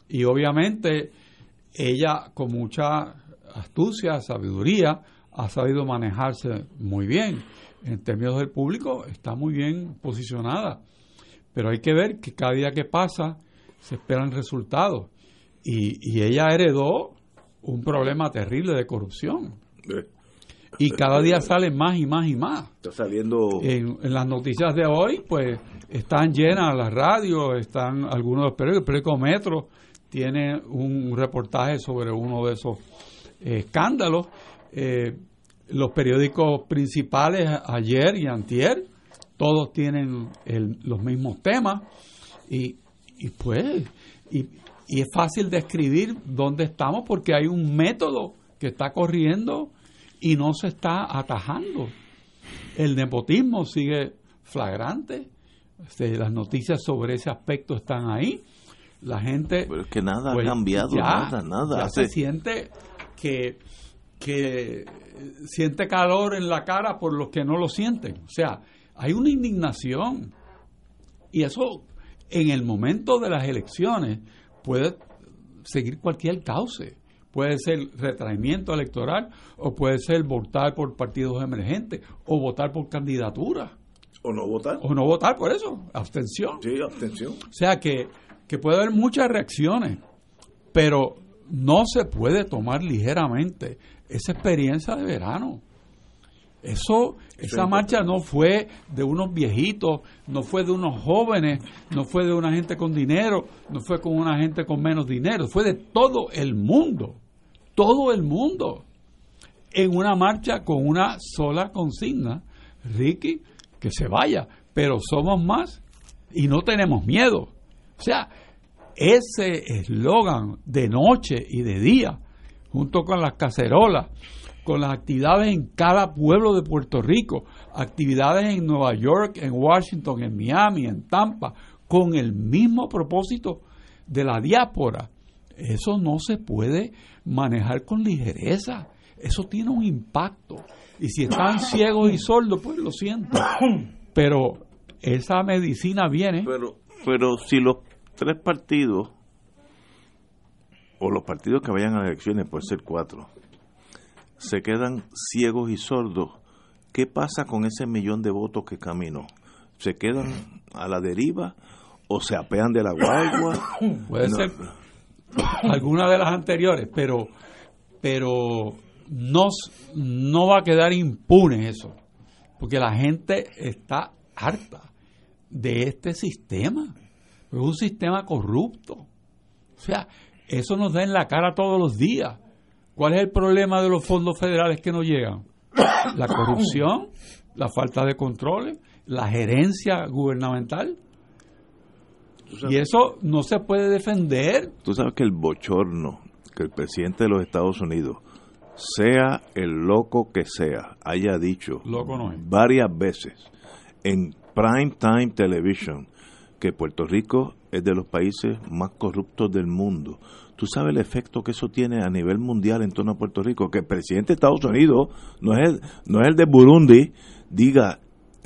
Y obviamente ella con mucha astucia, sabiduría, ha sabido manejarse muy bien. En términos del público está muy bien posicionada. Pero hay que ver que cada día que pasa se esperan resultados. Y, y ella heredó un problema terrible de corrupción. Y cada día sale más y más y más Está saliendo. en, en las noticias de hoy, pues están llenas las radios, están algunos de los periódicos. El periódico Metro tiene un reportaje sobre uno de esos escándalos. Eh, los periódicos principales ayer y antier, todos tienen el- los mismos temas y, y pues, y, y es fácil describir dónde estamos porque hay un método que está corriendo y no se está atajando. El nepotismo sigue flagrante. Este, las noticias sobre ese aspecto están ahí. La gente. Pero es que nada pues, ha cambiado, ya- nada, nada. ya se siente que, que siente calor en la cara por los que no lo sienten. O sea, hay una indignación. Y eso, en el momento de las elecciones, puede seguir cualquier cauce. Puede ser retraimiento electoral o puede ser votar por partidos emergentes o votar por candidaturas O no votar. o no votar por eso, abstención. Sí, abstención. O sea que, que puede haber muchas reacciones, pero no se puede tomar ligeramente esa experiencia de verano. Eso, esa es marcha no fue de unos viejitos, no fue de unos jóvenes, no fue de una gente con dinero, no fue con una gente con menos dinero, fue de todo el mundo, todo el mundo, en una marcha con una sola consigna, Ricky, que se vaya, pero somos más y no tenemos miedo. O sea, ese eslogan de noche y de día, junto con las cacerolas, con las actividades en cada pueblo de Puerto Rico, actividades en Nueva York, en Washington, en Miami, en Tampa, con el mismo propósito de la diáspora. Eso no se puede manejar con ligereza. Eso tiene un impacto. Y si están ciegos y sordos, pues lo siento. Pero esa medicina viene. Pero, pero si los tres partidos, o los partidos que vayan a las elecciones, puede ser cuatro, se quedan ciegos y sordos, ¿qué pasa con ese millón de votos que caminó? ¿Se quedan a la deriva o se apean de la guagua? Puede No. ser alguna de las anteriores, pero pero no, no va a quedar impune eso, porque la gente está harta de este sistema. Es un sistema corrupto. O sea, eso nos da en la cara todos los días. ¿Cuál es el problema de los fondos federales que no llegan? La corrupción, la falta de controles, la gerencia gubernamental. Y eso no se puede defender. Tú sabes que el bochorno que el presidente de los Estados Unidos, sea el loco que sea, haya dicho Loco no varias veces en prime time television que Puerto Rico es de los países más corruptos del mundo. Tú sabes el efecto que eso tiene a nivel mundial en torno a Puerto Rico, que el presidente de Estados Unidos no es el, no es el de Burundi, diga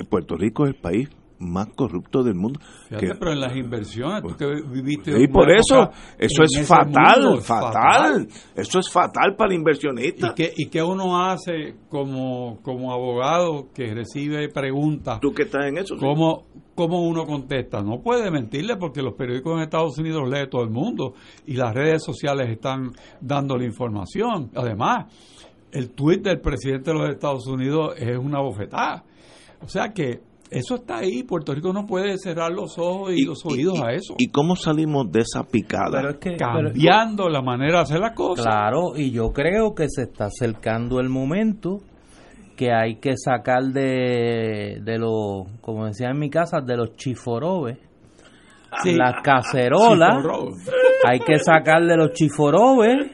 Puerto Rico es el país más corrupto del mundo. Fíjate, Que- pero en las inversiones, tú que viviste. y por eso, eso es fatal, mundo, fatal, Eso es fatal para el inversionista. ¿Y qué, ¿Y qué uno hace como, como abogado que recibe preguntas? Tú que estás en eso. sí. ¿Cómo, ¿cómo uno contesta? No puede mentirle porque los periódicos en Estados Unidos lee todo el mundo y las redes sociales están dando la información. Además, el tuit del presidente de los Estados Unidos es una bofetada. O sea que eso está ahí. Puerto Rico no puede cerrar los ojos y, los oídos a eso. ¿Y cómo salimos de esa picada? Pero es que- Cambiando la manera de hacer las cosas. Claro, y yo creo que se está acercando el momento que hay que sacar de, de los, como decía en mi casa, de los chiforobes, Sí. las cacerolas, hay que sacar de los chiforobes,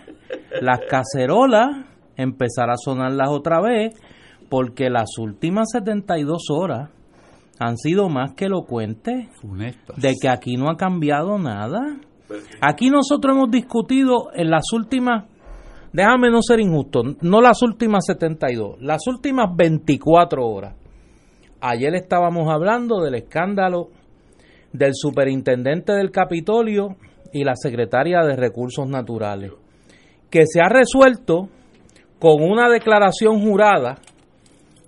las cacerolas, empezar a sonarlas otra vez, porque las últimas 72 horas han sido más que elocuentes Funestas. de que aquí no ha cambiado nada. Aquí nosotros hemos discutido en las últimas, déjame no ser injusto, no las últimas 72, las últimas 24 horas. Ayer estábamos hablando del escándalo del superintendente del Capitolio y la secretaria de Recursos Naturales, que se ha resuelto con una declaración jurada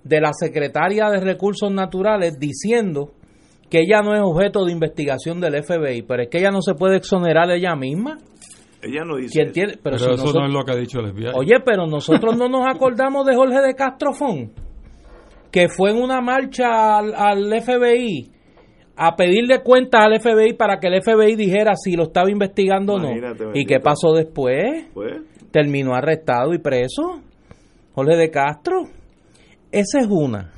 de la secretaria de Recursos Naturales diciendo que ella no es objeto de investigación del FBI, pero es que ella no se puede exonerar ella misma. Ella no dice. ¿Quién tiene? Pero, si eso nosotros- no es lo que ha dicho el FBI. Oye, pero nosotros no nos acordamos de Jorge de Castrofón, que fue en una marcha al, al FBI a pedirle cuentas al FBI para que el FBI dijera si lo estaba investigando o no. ¿Y qué pasó después? Pues, Terminó arrestado y preso. Jorge de Castro. Esa es una.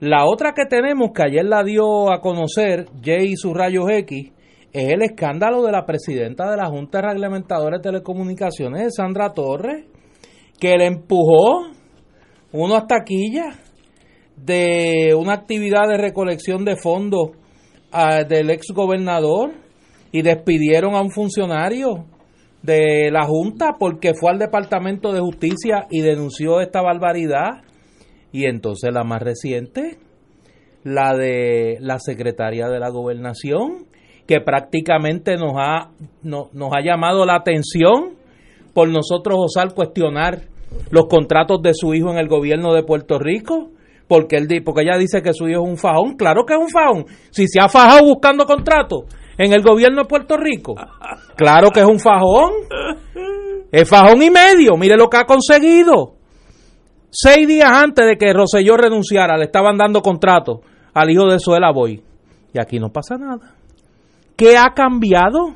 La otra que tenemos, que ayer la dio a conocer Jay y sus rayos X, es el escándalo de la presidenta de la Junta de Reglamentadores de Telecomunicaciones, Sandra Torres, que le empujó unas taquillas de una actividad de recolección de fondos ah, del ex gobernador y despidieron a un funcionario de la Junta porque fue al Departamento de Justicia y denunció esta barbaridad. Y entonces la más reciente, la de la secretaria de la gobernación, que prácticamente nos ha, no- nos ha llamado la atención por nosotros osar cuestionar los contratos de su hijo en el gobierno de Puerto Rico. Porque, él, porque ella dice que su hijo es un fajón. Claro que es un fajón. Si se ha fajado buscando contratos en el gobierno de Puerto Rico. Claro que es un fajón. Es fajón y medio. Mire lo que ha conseguido. Seis días antes de que Roselló renunciara, le estaban dando contrato al hijo de Suela Boy. Y aquí no pasa nada. ¿Qué ha cambiado?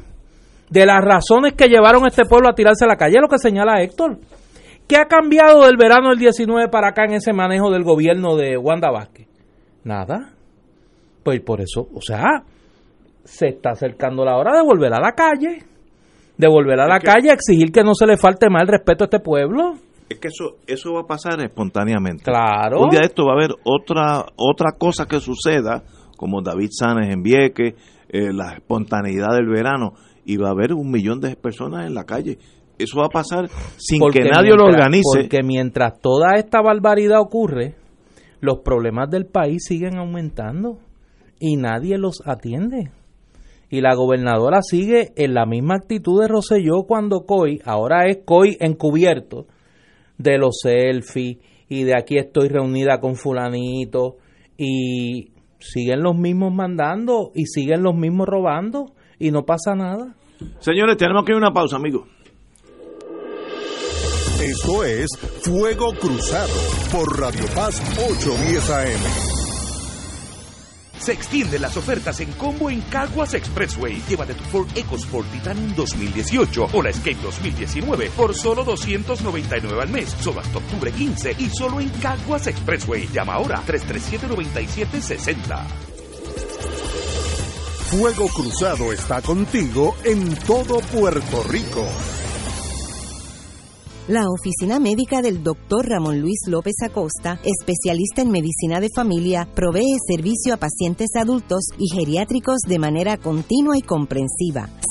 De las razones que llevaron a este pueblo a tirarse a la calle, lo que señala Héctor. ¿Qué ha cambiado del verano del 19 para acá en ese manejo del gobierno de Wanda Vázquez? Nada. Pues por eso, o sea, se está acercando la hora de volver a la calle. De volver a la calle a exigir que no se le falte más el respeto a este pueblo. Es que eso eso va a pasar espontáneamente. Claro. Un día de esto va a haber otra otra cosa que suceda, como David Sanes en Vieques, eh, la espontaneidad del verano, y va a haber un millón de personas en la calle. Eso va a pasar sin Porque que nadie lo organice. Porque mientras toda esta barbaridad ocurre, los problemas del país siguen aumentando y nadie los atiende. Y la gobernadora sigue en la misma actitud de Rosselló cuando COI, ahora es COI encubierto, de los selfies y de aquí estoy reunida con fulanito y siguen los mismos mandando y siguen los mismos robando y no pasa nada. Señores, tenemos que ir a una pausa, amigos. Esto es Fuego Cruzado por Radio Paz 810 AM. Se extienden las ofertas en combo en Caguas Expressway. Llévate tu Ford EcoSport Titanium 2018 o la Escape 2019 por solo 299 al mes, solo hasta octubre 15 y solo en Caguas Expressway. Llama ahora 337-9760. Fuego Cruzado está contigo en todo Puerto Rico. La oficina médica del Dr. Ramón Luis López Acosta, especialista en medicina de familia, provee servicio a pacientes adultos y geriátricos de manera continua y comprensiva.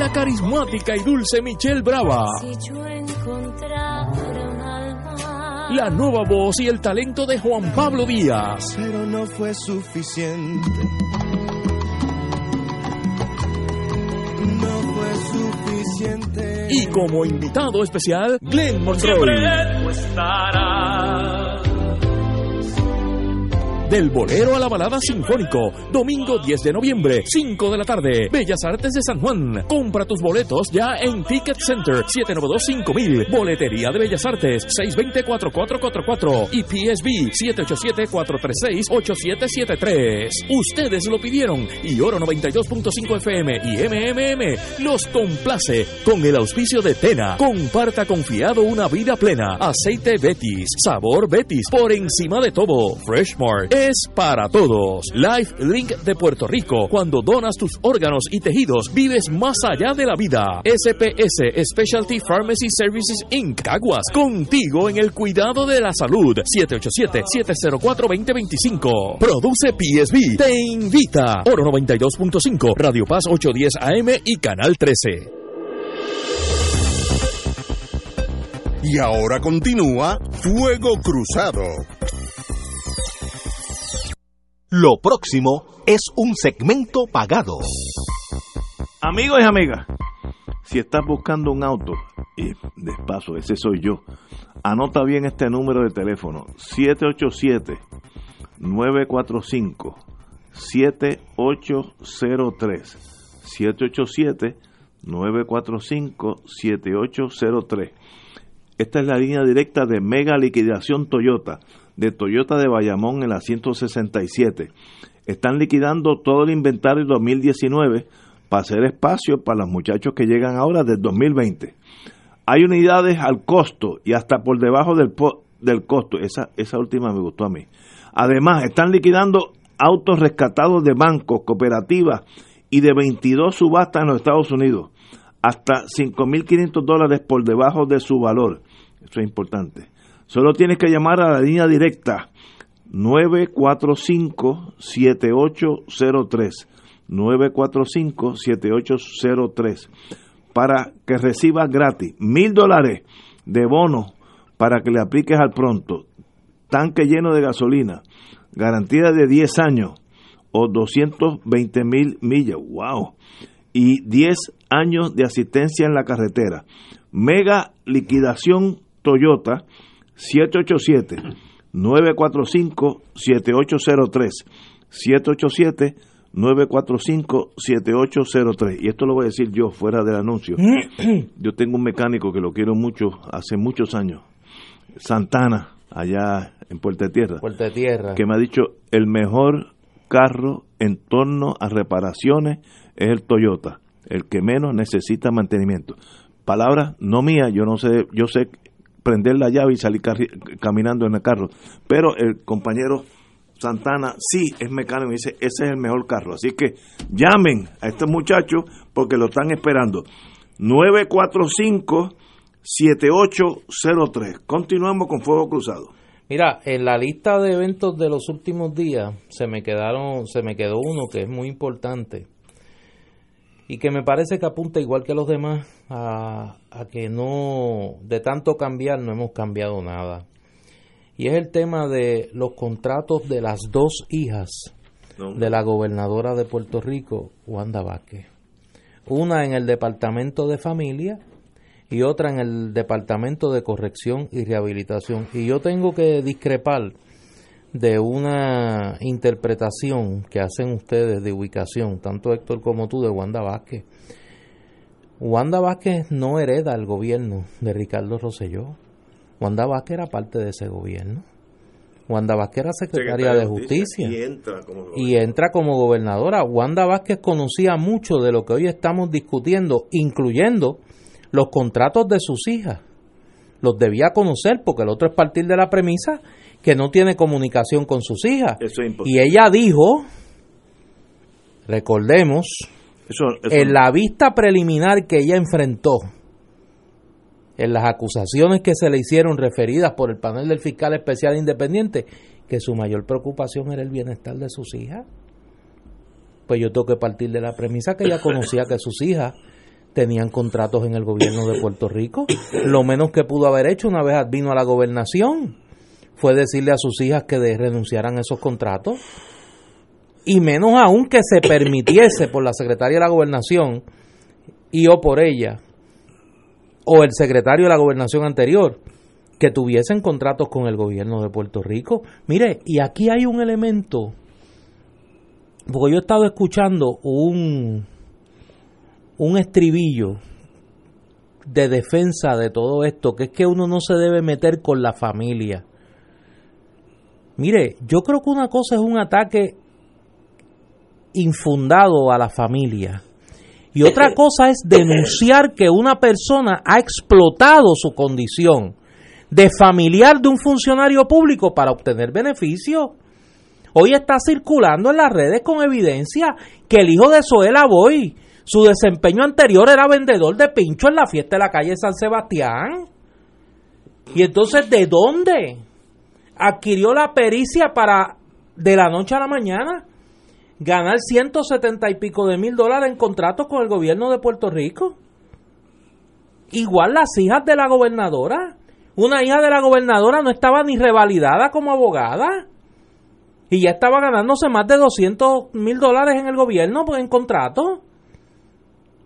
La carismática y dulce Michelle Brava. Si yo encontrara un alma La nueva voz y el talento de Juan Pablo Díaz. Pero no fue suficiente. No fue suficiente. Y como invitado especial, Glenn Monroe. Del bolero a la balada sinfónico. Domingo 10 de noviembre, 5 de la tarde. Bellas Artes de San Juan. Compra tus boletos ya en Ticket Center 792-5000. Boletería de Bellas Artes 620-4444 y PSB 787-436-8773. Ustedes lo pidieron y Oro 92.5 FM y MMM los complace con el auspicio de Tena. Comparta confiado una vida plena. Aceite Betis. Sabor Betis. Por encima de todo. Freshmart es para todos. Life Link de Puerto Rico. Cuando donas tus órganos y tejidos, vives más allá de la vida. SPS Specialty Pharmacy Services Inc. Caguas. Contigo en el cuidado de la salud. 787-704-2025. Produce PSB. Te invita. Oro 92.5. Radio Paz 810 AM y Canal 13. Y ahora continúa Fuego Cruzado. Lo próximo es un segmento pagado. Amigos y amigas, si estás buscando un auto, y despacio, ese soy yo, anota bien este número de teléfono, 787-945-7803. 787-945-7803. Esta es la línea directa de Mega Liquidación Toyota, de Toyota de Bayamón en la 167. Están liquidando todo el inventario 2019 para hacer espacio para los muchachos que llegan ahora del 2020. Hay unidades al costo y hasta por debajo del, del costo. Esa, esa última me gustó a mí. Además, están liquidando autos rescatados de bancos, cooperativas y de 22 subastas en los Estados Unidos. Hasta 5.500 dólares por debajo de su valor. Eso es importante. Solo tienes que llamar a la línea directa 945-7803. 945-7803 para que recibas gratis mil dólares de bono para que le apliques al pronto. Tanque lleno de gasolina, garantía de 10 años o 220 mil millas. ¡Wow! Y 10 años de asistencia en la carretera. Mega liquidación Toyota 787 945 7803 787 945-7803. Y esto lo voy a decir yo fuera del anuncio. Yo tengo un mecánico que lo quiero mucho, hace muchos años. Santana, allá en Puerta de Tierra. Puerta de Tierra. Que me ha dicho, el mejor carro en torno a reparaciones es el Toyota. El que menos necesita mantenimiento. Palabras no mías, yo no sé, yo sé prender la llave y salir caminando en el carro. Pero el compañero Santana sí es mecánico y dice, ese es el mejor carro. Así que llamen a estos muchachos porque lo están esperando. 945-7803. Continuamos con Fuego Cruzado. Mira, en la lista de eventos de los últimos días se me quedaron, se me quedó uno que es muy importante y que me parece que apunta igual que los demás a, a que no, de tanto cambiar no hemos cambiado nada. Y es el tema de los contratos de las dos hijas No. de la gobernadora de Puerto Rico, Wanda Vázquez. una en el Departamento de Familia y otra en el Departamento de Corrección y Rehabilitación. Y yo tengo que discrepar de una interpretación que hacen ustedes de ubicación, tanto Héctor como tú, de Wanda Vázquez. Wanda Vázquez no hereda el gobierno de Ricardo Rosselló. Wanda Vázquez era parte de ese gobierno. Wanda Vázquez era secretaria de Justicia Y entra como y entra como gobernadora. Wanda Vázquez conocía mucho de lo que hoy estamos discutiendo, incluyendo los contratos de sus hijas. Los debía conocer porque el otro es partir de la premisa que no tiene comunicación con sus hijas. Eso es. Y ella dijo, recordemos, Eso, eso en la vista preliminar que ella enfrentó, en las acusaciones que se le hicieron referidas por el panel del fiscal especial independiente, que su mayor preocupación era el bienestar de sus hijas. Pues yo tengo que partir de la premisa que ella conocía que sus hijas tenían contratos en el gobierno de Puerto Rico. Lo menos que pudo haber hecho una vez vino a la gobernación fue decirle a sus hijas que renunciaran a esos contratos. Y menos aún que se permitiese por la secretaria de la gobernación y o por ella o el secretario de la gobernación anterior que tuviesen contratos con el gobierno de Puerto Rico. Mire, y aquí hay un elemento, porque yo he estado escuchando un, un estribillo de defensa de todo esto, que es que uno no se debe meter con la familia. Mire, yo creo que una cosa es un ataque infundado a la familia. Y otra cosa es denunciar que una persona ha explotado su condición de familiar de un funcionario público para obtener beneficio. Hoy está circulando en las redes con evidencia que el hijo de Zoela Boy, su desempeño anterior era vendedor de pincho en la fiesta de la calle San Sebastián. Y entonces, ¿de dónde adquirió la pericia para de la noche a la mañana ganar 170 y pico de mil dólares en contratos con el gobierno de Puerto Rico? Igual las hijas de la gobernadora. Una hija de la gobernadora no estaba ni revalidada como abogada. Y ya estaba ganándose más de 200 mil dólares en el gobierno pues, en contrato.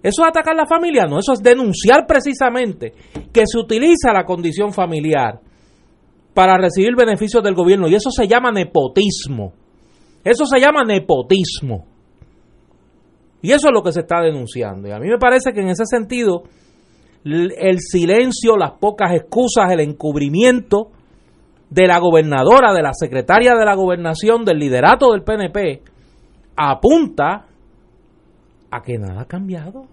¿Eso es atacar la familia? No, eso es denunciar precisamente que se utiliza la condición familiar para recibir beneficios del gobierno. Y eso se llama nepotismo. Eso se llama nepotismo. Y eso es lo que se está denunciando. Y a mí me parece que en ese sentido el silencio, las pocas excusas, el encubrimiento de la gobernadora, de la secretaria de la gobernación, del liderato del PNP, apunta a que nada ha cambiado.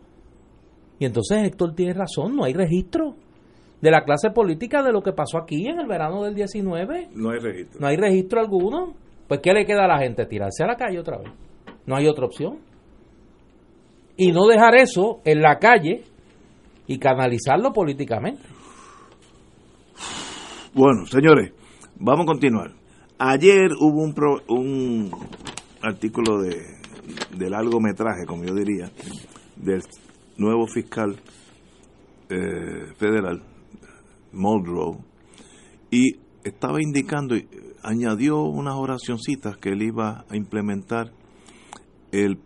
Y entonces Héctor tiene razón, no hay registro de la clase política de lo que pasó aquí en el verano del 19. no hay registro. No hay registro alguno. Pues ¿qué le queda a la gente? Tirarse a la calle otra vez. No hay otra opción. Y no dejar eso en la calle y canalizarlo políticamente. Bueno, señores, vamos a continuar. Ayer hubo un, pro- un artículo de, de largometraje, como yo diría, del nuevo fiscal eh, federal, Muldrow, y estaba indicando, añadió unas oracioncitas que él iba a implementar el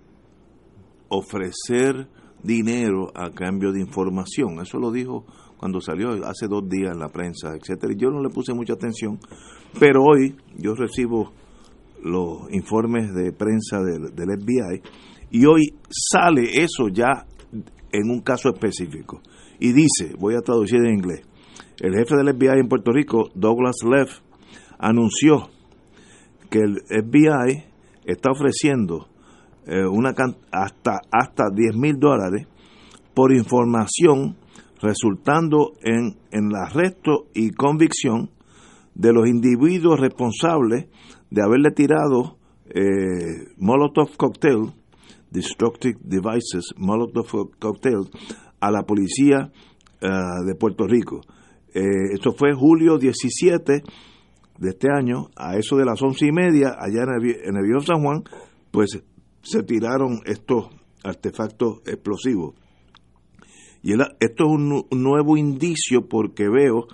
ofrecer dinero a cambio de información. Eso lo dijo cuando salió hace dos días en la prensa, etcétera. Yo no le puse mucha atención, pero hoy yo recibo los informes de prensa del FBI y hoy sale eso ya en un caso específico. Y dice, voy a traducir en inglés, el jefe del FBI en Puerto Rico, Douglas Leff, anunció que el FBI está ofreciendo eh, hasta hasta 10 mil dólares por información resultando en, en el arresto y convicción de los individuos responsables de haberle tirado eh, Molotov cocktail, destructive devices, Molotov cocktail a la policía eh, de Puerto Rico. Eh, esto fue julio 17 de este año, a eso de las once y media, allá en el, Viejo San Juan, pues se tiraron estos artefactos explosivos. Y esto es un, nu- un nuevo indicio porque veo,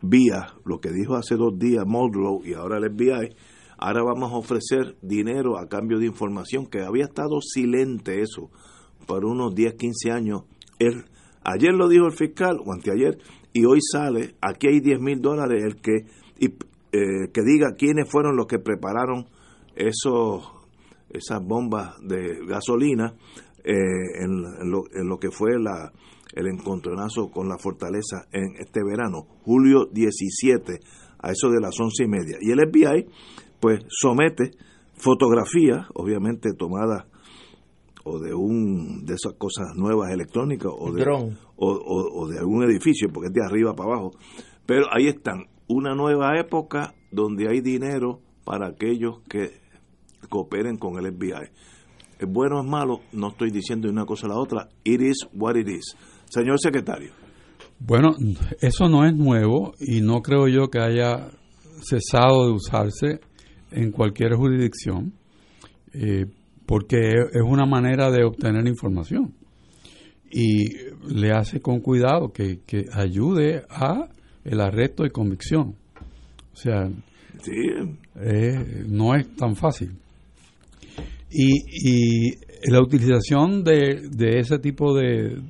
vía lo que dijo hace dos días Muldrow y ahora el FBI, ahora vamos a ofrecer dinero a cambio de información, que había estado silente eso para unos 10, 15 años. Ayer lo dijo el fiscal, o anteayer, y hoy sale, aquí hay 10 mil dólares, el que, y, eh, que diga quiénes fueron los que prepararon esos, esas bombas de gasolina eh, en, lo, en lo que fue la, el encontronazo con la fortaleza en este verano, julio 17, a eso de las once y media. Y el FBI, pues, somete fotografías, obviamente tomadas o de un de esas cosas nuevas electrónicas o de, Dron. O, de algún edificio, porque es de arriba para abajo. Pero ahí están, una nueva época donde hay dinero para aquellos que cooperen con el FBI. Es bueno o es malo, no estoy diciendo una cosa a la otra, it is what it is. Señor secretario. Bueno, eso no es nuevo y no creo yo que haya cesado de usarse en cualquier jurisdicción, eh, porque es una manera de obtener información y le hace con cuidado que, que ayude a el arresto y convicción. O sea, eh, no es tan fácil. Y, y la utilización de, de ese tipo de,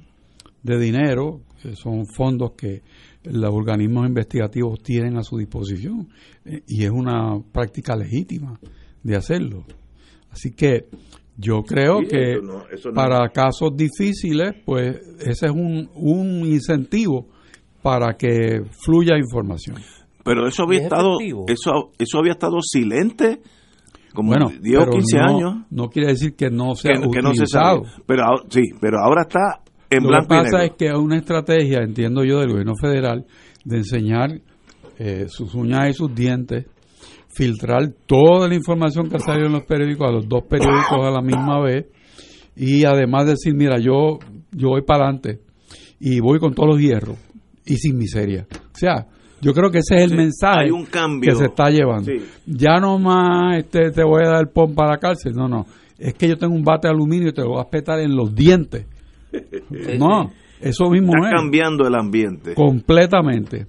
de dinero, que son fondos que los organismos investigativos tienen a su disposición, eh, y es una práctica legítima de hacerlo. Así que yo creo Sí, que eso no- eso no- para casos difíciles, pues ese es un, un incentivo para que fluya información. Pero eso había ¿Es estado eso eso había estado silente como bueno, 10 o pero 15 no- años No quiere decir que no sea que, que no se utilizado. sabía. Pero ahora- sí, pero ahora está en Lo blanco que y pasa negro. es que es una estrategia, entiendo yo, del gobierno federal de enseñar eh, sus uñas y sus dientes, filtrar toda la información que ha salido en los periódicos a los dos periódicos a la misma vez y además decir, mira, yo, yo voy para adelante y voy con todos los hierros y sin miseria. O sea, yo creo que ese es el Sí, mensaje hay un que se está llevando. Sí. Ya no más este, te voy a dar pon para la cárcel, no, no. Es que yo tengo un bate de aluminio y te lo voy a espetar en los dientes. No, eso mismo está es. cambiando el ambiente. Completamente.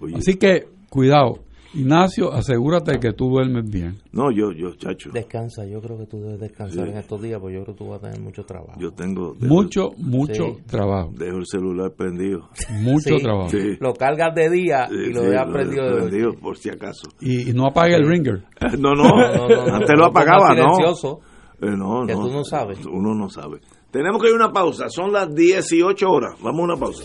Oye. Así que, cuidado. Ignacio, asegúrate que tú duermes bien. No, yo, yo, chacho. Descansa, yo creo que tú debes descansar Sí. en estos días, porque yo creo que tú vas a tener mucho trabajo. Yo tengo Mucho, mucho Sí. trabajo. dejo el celular prendido. Mucho Sí. trabajo. Sí. Lo cargas de día Sí, y lo sí, dejas prendido de noche. prendido por si acaso. Y, y no apague el ringer. No, no, No, no, no, antes lo apagaba, ¿no? Eh, no, que no. tú no sabes. Uno no sabe. Tenemos que ir a una pausa, son las 18 horas. Vamos a una pausa.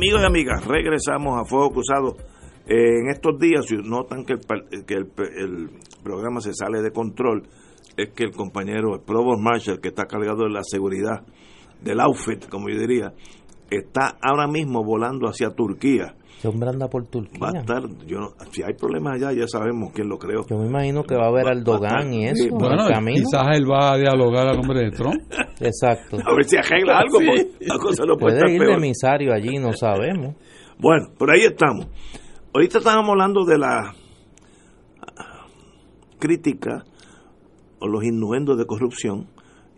Amigos y amigas, regresamos a Fuego Cruzado. Eh, en estos días, si notan que, el, que el, el programa se sale de control, es que el compañero, el Provost Marshall, que está cargado de la seguridad del outfit, como yo diría, está ahora mismo volando hacia Turquía. Ese hombre anda por Turquía. Va a estar, yo no- si hay problemas allá, ya sabemos quién lo creó. Yo me imagino que va a ver al Dogan y eso, en Bueno, el camino. quizás él va a dialogar a nombre de Trump. Exacto. A ver si arregla algo, porque la cosa no puede, Puede estar ir de peor. emisario allí, no sabemos. Bueno, por ahí estamos. Ahorita estábamos hablando de la crítica o los innuendos de corrupción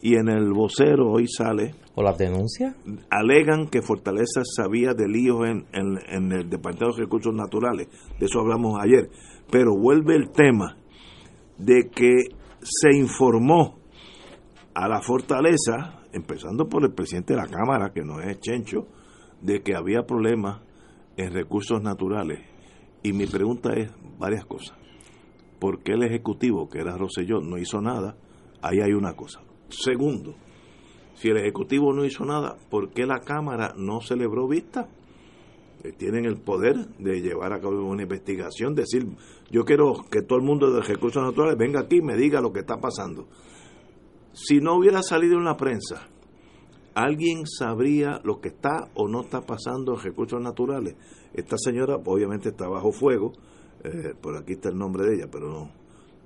y en el vocero hoy sale o las denuncias alegan que Fortaleza sabía de líos en, en, en el Departamento de Recursos Naturales de eso hablamos ayer pero vuelve el tema de que se informó a la Fortaleza empezando por el presidente de la Cámara que no es Chencho de que había problemas en recursos naturales. Y mi pregunta es varias cosas. ¿por qué el Ejecutivo que era Rosselló no hizo nada? ahí hay una cosa. Segundo si el Ejecutivo no hizo nada, ¿por qué la Cámara no celebró vista? Eh, Tienen el poder de llevar a cabo una investigación, decir, yo quiero que todo el mundo de recursos naturales venga aquí y me diga lo que está pasando. Si no hubiera salido en la prensa, ¿alguien sabría lo que está o no está pasando en recursos naturales? Esta señora obviamente está bajo fuego, eh, por aquí está el nombre de ella, pero no,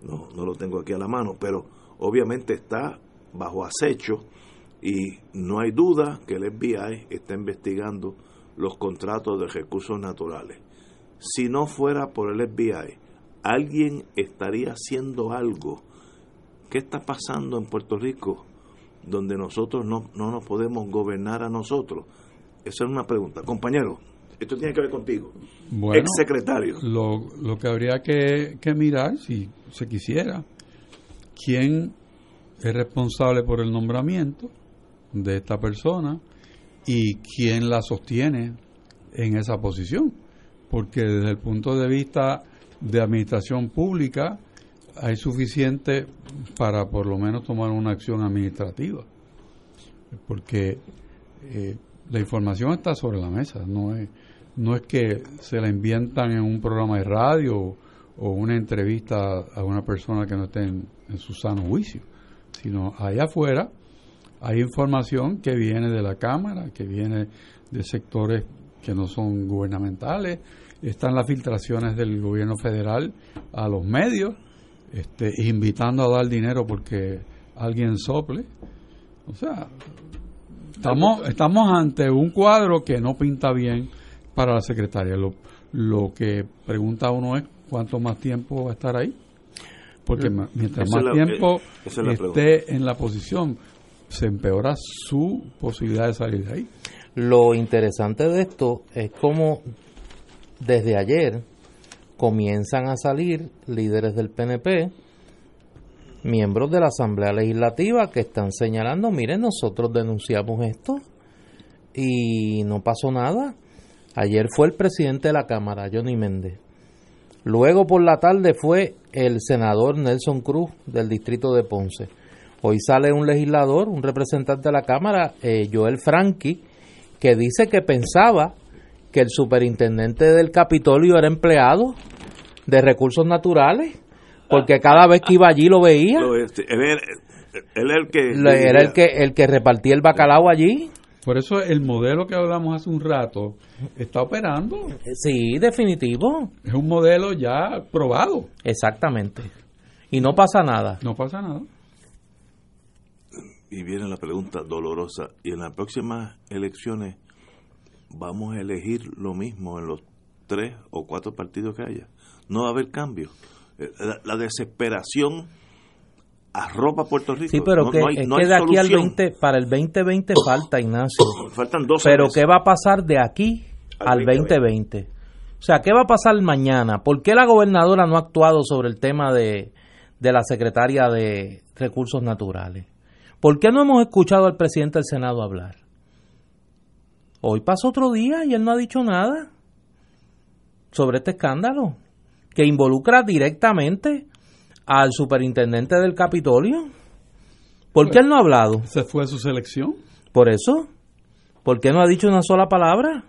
no, no lo tengo aquí a la mano, pero obviamente está bajo acecho y no hay duda que el FBI está investigando los contratos de recursos naturales. Si no fuera por el FBI, alguien estaría haciendo algo. ¿Qué está pasando en Puerto Rico donde nosotros no, no nos podemos gobernar a nosotros? Esa es una pregunta. Compañero, esto tiene que ver contigo. Bueno, Ex secretario. Lo, lo que habría que, que mirar, si se quisiera, quién es responsable por el nombramiento de esta persona y quién la sostiene en esa posición. Porque desde el punto de vista de administración pública hay suficiente para por lo menos tomar una acción administrativa. Porque eh, la información está sobre la mesa, no es, no es que se la inventan en un programa de radio o, una entrevista a una persona que no esté en, en su sano juicio, sino allá afuera hay información que viene de la Cámara, que viene de sectores que no son gubernamentales, están las filtraciones del gobierno federal a los medios, este, invitando a dar dinero porque alguien sople. O sea, estamos, estamos ante un cuadro que no pinta bien para la secretaria. Lo, lo que pregunta uno es cuánto más tiempo va a estar ahí. Porque mientras más la- tiempo es esté en la posición, se empeora su posibilidad de salir de ahí. Lo interesante de esto es cómo desde ayer comienzan a salir líderes del PNP, miembros de la Asamblea Legislativa que están señalando, miren, nosotros denunciamos esto y no pasó nada. Ayer fue el presidente de la Cámara, Johnny Méndez. Luego por la tarde fue el senador Nelson Cruz del distrito de Ponce. Hoy sale un legislador, un representante de la Cámara, eh, Joel Franqui, que dice que pensaba que el superintendente del Capitolio era empleado de recursos naturales, porque cada vez que iba allí lo veía. Este, él, era- él era el que... Le- Era el que, el que repartía el bacalao allí. Por eso el modelo que hablamos hace un rato está operando. Sí, definitivo. Es un modelo ya probado. Exactamente. y no pasa nada. No pasa nada. Y viene la pregunta dolorosa. ¿Y en las próximas elecciones vamos a elegir lo mismo en los tres o cuatro partidos que haya? No va a haber cambio. Eh, La, la desesperación arropa a Puerto Rico. Sí, pero No- que, no hay- es no que hay de aquí al solución. 20, para el 2020 falta, Ignacio. Faltan 12 Pero meses. ¿qué va a pasar de aquí Al al 2020? O sea, ¿qué va a pasar mañana? ¿Por qué la gobernadora no ha actuado sobre el tema de, de la secretaria de Recursos Naturales? ¿Por qué no hemos escuchado al presidente del Senado hablar? Hoy pasó otro día y él no ha dicho nada sobre este escándalo que involucra directamente al superintendente del Capitolio. ¿Por qué él no ha hablado? ¿Se fue su selección? Por eso. ¿Por qué no ha dicho una sola palabra?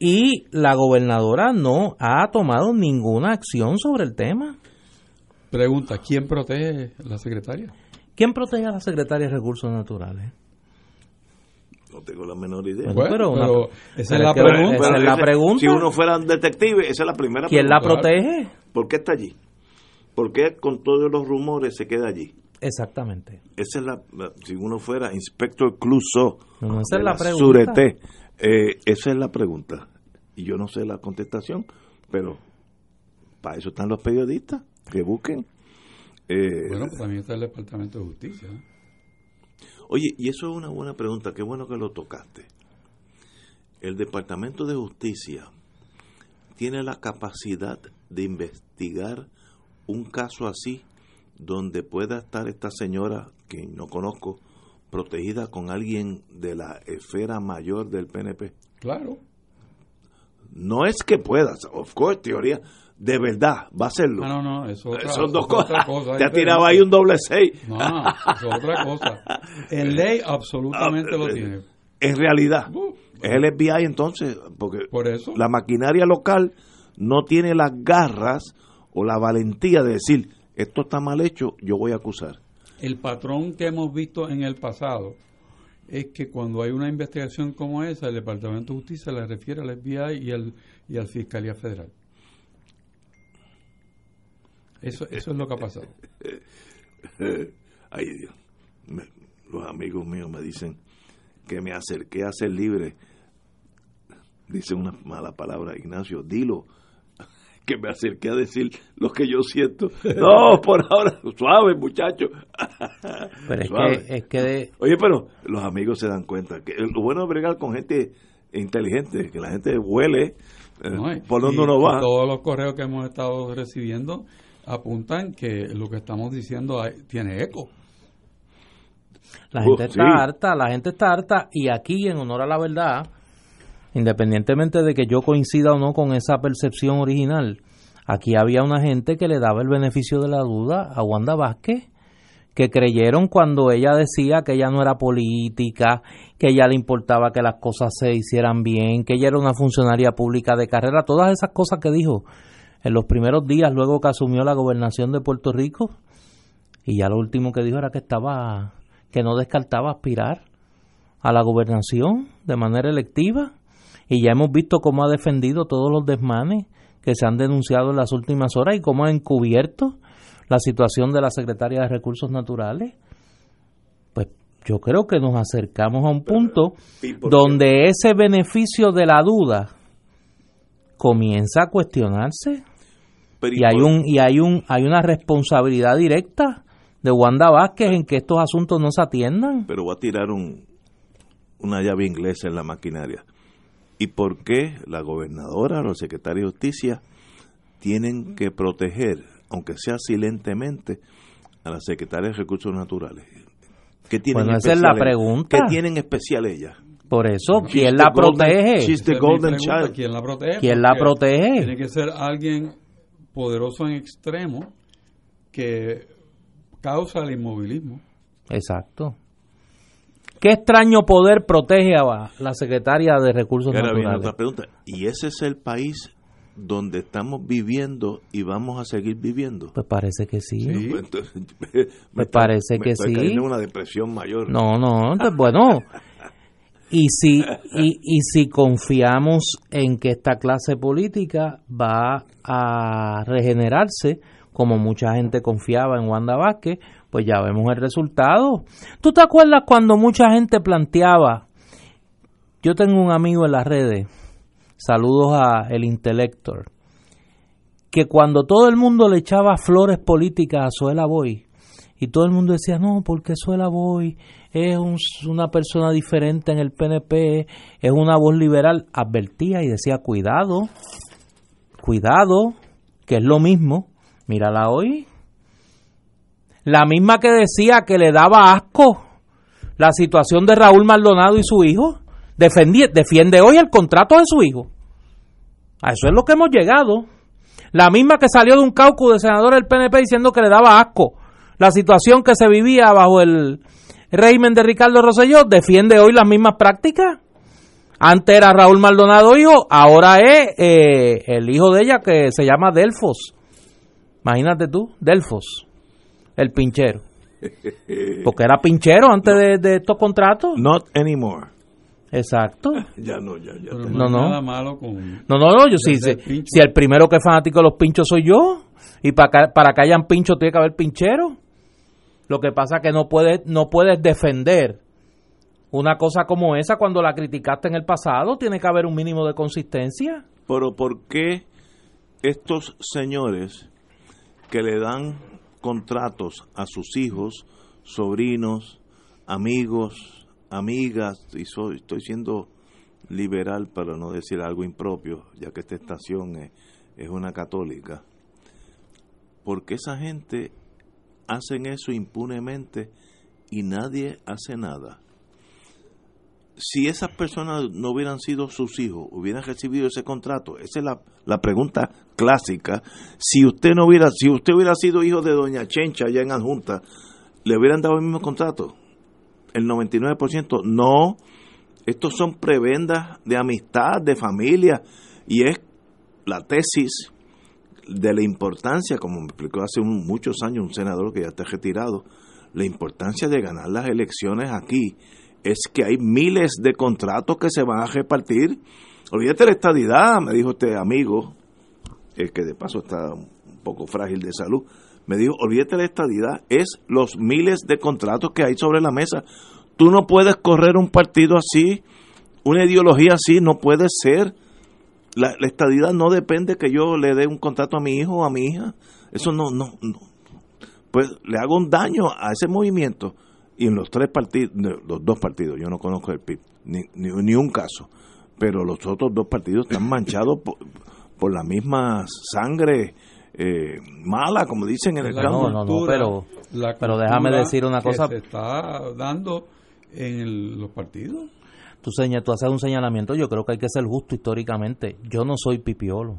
Y la gobernadora no ha tomado ninguna acción sobre el tema. Pregunta, ¿quién protege a la secretaria? ¿Quién protege a la secretaria de Recursos Naturales? No tengo la menor idea. Bueno, Bueno, pero una- pero esa es la que- pregunta. esa es la ese- pregunta. Si uno fuera un detective, esa es la primera ¿Quién la pregunta. protege? ¿Por qué está allí? ¿Por qué con todos los rumores se queda allí? Exactamente. Esa es la, la- si uno fuera inspector Clouseau No, esa de es la la pregunta. Sûreté, eh, esa es la pregunta. Y yo no sé la contestación, pero para eso están los periodistas, que busquen. Eh, Bueno, pues también está el Departamento de Justicia. Oye, y eso es una buena pregunta, qué bueno que lo tocaste. El Departamento de Justicia tiene la capacidad de investigar un caso así donde pueda estar esta señora, que no conozco, protegida con alguien de la esfera mayor del PNP. Claro. No es que puedas, of course, teoría, de verdad, va a hacerlo. Ah, no, no, eso otra- Son dos eso es otra cosas. cosa Te ha tirado ahí un doble seis. No, no, eso es otra cosa. En ley absolutamente lo tiene. En realidad, es el FBI entonces, porque la maquinaria local no tiene las garras o la valentía de decir, esto está mal hecho, yo voy a acusar. El patrón que hemos visto en el pasado es que cuando hay una investigación como esa, el Departamento de Justicia le refiere al FBI y al, y al Fiscalía Federal. Eso, eso es lo que ha pasado. Ay Dios, Me- los amigos míos me dicen que me acerqué a ser libre. Dice una mala palabra, Ignacio, dilo. Que me acerqué a decir lo que yo siento. No, por ahora, suave, muchacho. Pero es Suave. que, es que de- Oye, pero los amigos se dan cuenta que lo bueno es bregar con gente inteligente, que la gente huele eh, ¿no? Por donde uno va. todos los correos que hemos estado recibiendo apuntan que lo que estamos diciendo hay- tiene eco. La Uh, gente está sí. harta, la gente está harta y aquí en honor a la verdad, independientemente de que yo coincida o no con esa percepción original, aquí había una gente que le daba el beneficio de la duda a Wanda Vázquez, que creyeron cuando ella decía que ella no era política, que ella le importaba que las cosas se hicieran bien, que ella era una funcionaria pública de carrera, todas esas cosas que dijo en los primeros días luego que asumió la gobernación de Puerto Rico, y ya lo último que dijo era que estaba que no descartaba aspirar a la gobernación de manera electiva y ya hemos visto cómo ha defendido todos los desmanes que se han denunciado en las últimas horas y cómo ha encubierto la situación de la secretaria de Recursos Naturales. Pues yo creo que nos acercamos a un punto donde ese beneficio de la duda comienza a cuestionarse Pero, y hay un y hay un hay una responsabilidad directa de Wanda Vázquez en que estos asuntos no se atiendan. pero voy a tirar un, una llave inglesa en la maquinaria. ¿Y por qué la gobernadora o el secretario de Justicia tienen que proteger, aunque sea silentemente, a la secretaria de Recursos Naturales? ¿Qué tienen Bueno, esa es la especial ella? pregunta. ¿Qué tienen especial ella? Por eso, ¿quién la golden- protege? golden pregunta, child. ¿Quién la protege? ¿Quién la protege? Tiene que ser alguien poderoso en extremo que causa el inmovilismo. Exacto. ¿Qué extraño poder protege a la secretaria de Recursos ahora Naturales? otra pregunta. ¿Y ese es el país donde estamos viviendo y vamos a seguir viviendo? Pues parece que sí. Pues entonces, Pues parece me que estoy sí. una depresión mayor. No, no, entonces, bueno. Y si, y, y si confiamos en que esta clase política va a regenerarse como mucha gente confiaba en Wanda Vázquez, pues ya vemos el resultado. ¿Tú te acuerdas cuando mucha gente planteaba? Yo tengo un amigo en las redes, saludos a el Intelector, que cuando todo el mundo le echaba flores políticas a Suela Boy, y todo el mundo decía, no, porque Suela Boy es un- una persona diferente en el PNP, es una voz liberal, advertía y decía, cuidado, cuidado, que es lo mismo, mírala hoy. La misma que decía que le daba asco la situación de Raúl Maldonado y su hijo, defiende hoy el contrato de su hijo. A eso es lo que hemos llegado. La misma que salió de un caucus de senadores del PNP diciendo que le daba asco la situación que se vivía bajo el régimen de Ricardo Rosselló, defiende hoy las mismas prácticas. Antes era Raúl Maldonado hijo, ahora es eh, el hijo de ella que se llama Delfos. Imagínate tú, Delfos, el pinchero. Porque era pinchero antes de, de estos contratos. Not anymore. Exacto. Ya no, ya, ya. Pero No, no, no. nada malo con... No, no, no, yo sí, Desde sí, el pincho. si el primero que es fanático de los pinchos soy yo, y para que, para que hayan pinchos tiene que haber pinchero. Lo que pasa que no puedes, no puedes defender una cosa como esa cuando la criticaste en el pasado, tiene que haber un mínimo de consistencia. Pero ¿por qué estos señores que le dan contratos a sus hijos, sobrinos, amigos, amigas, y soy, estoy siendo liberal para no decir algo impropio, ya que esta estación es, es una católica, porque esa gente hacen eso impunemente y nadie hace nada? si esas personas no hubieran sido sus hijos, hubieran recibido ese contrato, esa es la, la pregunta clásica. Si usted no hubiera, si usted hubiera sido hijo de Doña Chencha allá en Adjunta, ¿le hubieran dado el mismo contrato? El 99%. No, estos son prebendas de amistad, de familia, y es la tesis de la importancia, como me explicó hace muchos años un senador que ya está retirado, la importancia de ganar las elecciones aquí es que hay miles de contratos que se van a repartir. Olvídate la estadidad, me dijo este amigo, el que de paso está un poco frágil de salud, me dijo, olvídate la estadidad, es los miles de contratos que hay sobre la mesa. Tú no puedes correr un partido así, una ideología así, no puede ser. La, la estadidad no depende que yo le dé un contrato a mi hijo o a mi hija. Eso no, no, no. Pues le hago un daño a ese movimiento. Y en los tres partidos, los dos partidos, yo no conozco el PIB, ni, ni, ni un caso, pero los otros dos partidos están manchados por, por la misma sangre eh, mala, como dicen en el la campo. no, no, cultura- pero- la pero déjame decir una que cosa. se está dando en el- los partidos. Tú, seña- tú haces un señalamiento, yo creo que hay que ser justo históricamente. Yo no soy pipiolo.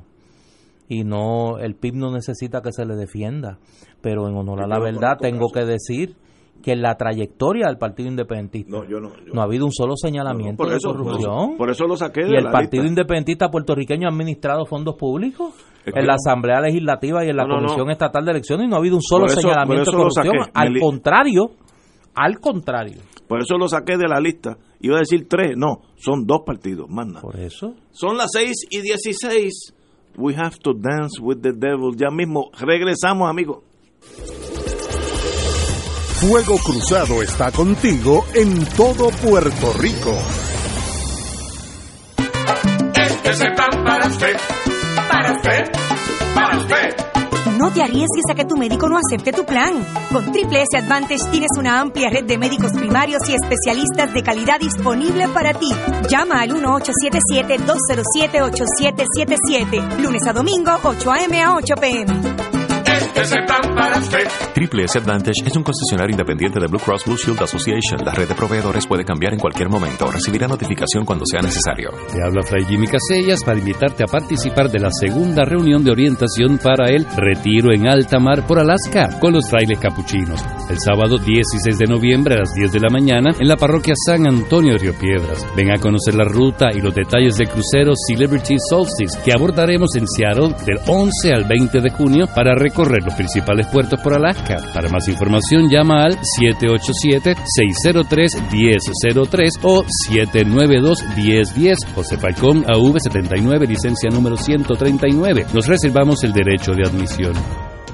Y no, el PIB no necesita que se le defienda. Pero en honor a la verdad, tengo caso. que decir que en la trayectoria del Partido Independentista No, yo no. yo- no ha habido un solo señalamiento por de eso- corrupción. por eso lo saqué Y de el la Partido lista. Independentista puertorriqueño ha administrado fondos públicos Es en la Asamblea Legislativa y en la. Comisión Estatal de Elecciones y no ha habido un solo eso- señalamiento de corrupción. Al contrario, al contrario. Por eso lo saqué de la lista. Iba a decir tres, no, son dos partidos, más nada. Por eso. Son las 6 y 16. We have to dance with the devil. Ya mismo regresamos, amigos. Fuego Cruzado está contigo en todo Puerto Rico. Este es el plan para usted, para usted, para usted. No te arriesgues a que tu médico no acepte tu plan. Con Triple S Advantage tienes una amplia red de médicos primarios y especialistas de calidad disponible para ti. Llama al 1877-207-8777. Lunes a domingo, 8 a.m. a 8 p.m. Para usted. Triple S Advantage es un concesionario independiente de Blue Cross Blue Shield Association. La red de proveedores puede cambiar en cualquier momento. Recibirá notificación cuando sea necesario. Te habla Fray Jimmy Casellas para invitarte a participar de la segunda reunión de orientación para el Retiro en Alta Mar por Alaska con los frailes capuchinos. El sábado 16 de noviembre a las 10 de la mañana en la parroquia San Antonio de Río Piedras. Ven a conocer la ruta y los detalles del crucero Celebrity Solstice que abordaremos en Seattle del 11 al 20 de junio para recorrer principales puertos por Alaska. Para más información llama al 787-603-1003 o 792-1010. José Falcón, AV79, licencia número 139. Nos reservamos el derecho de admisión.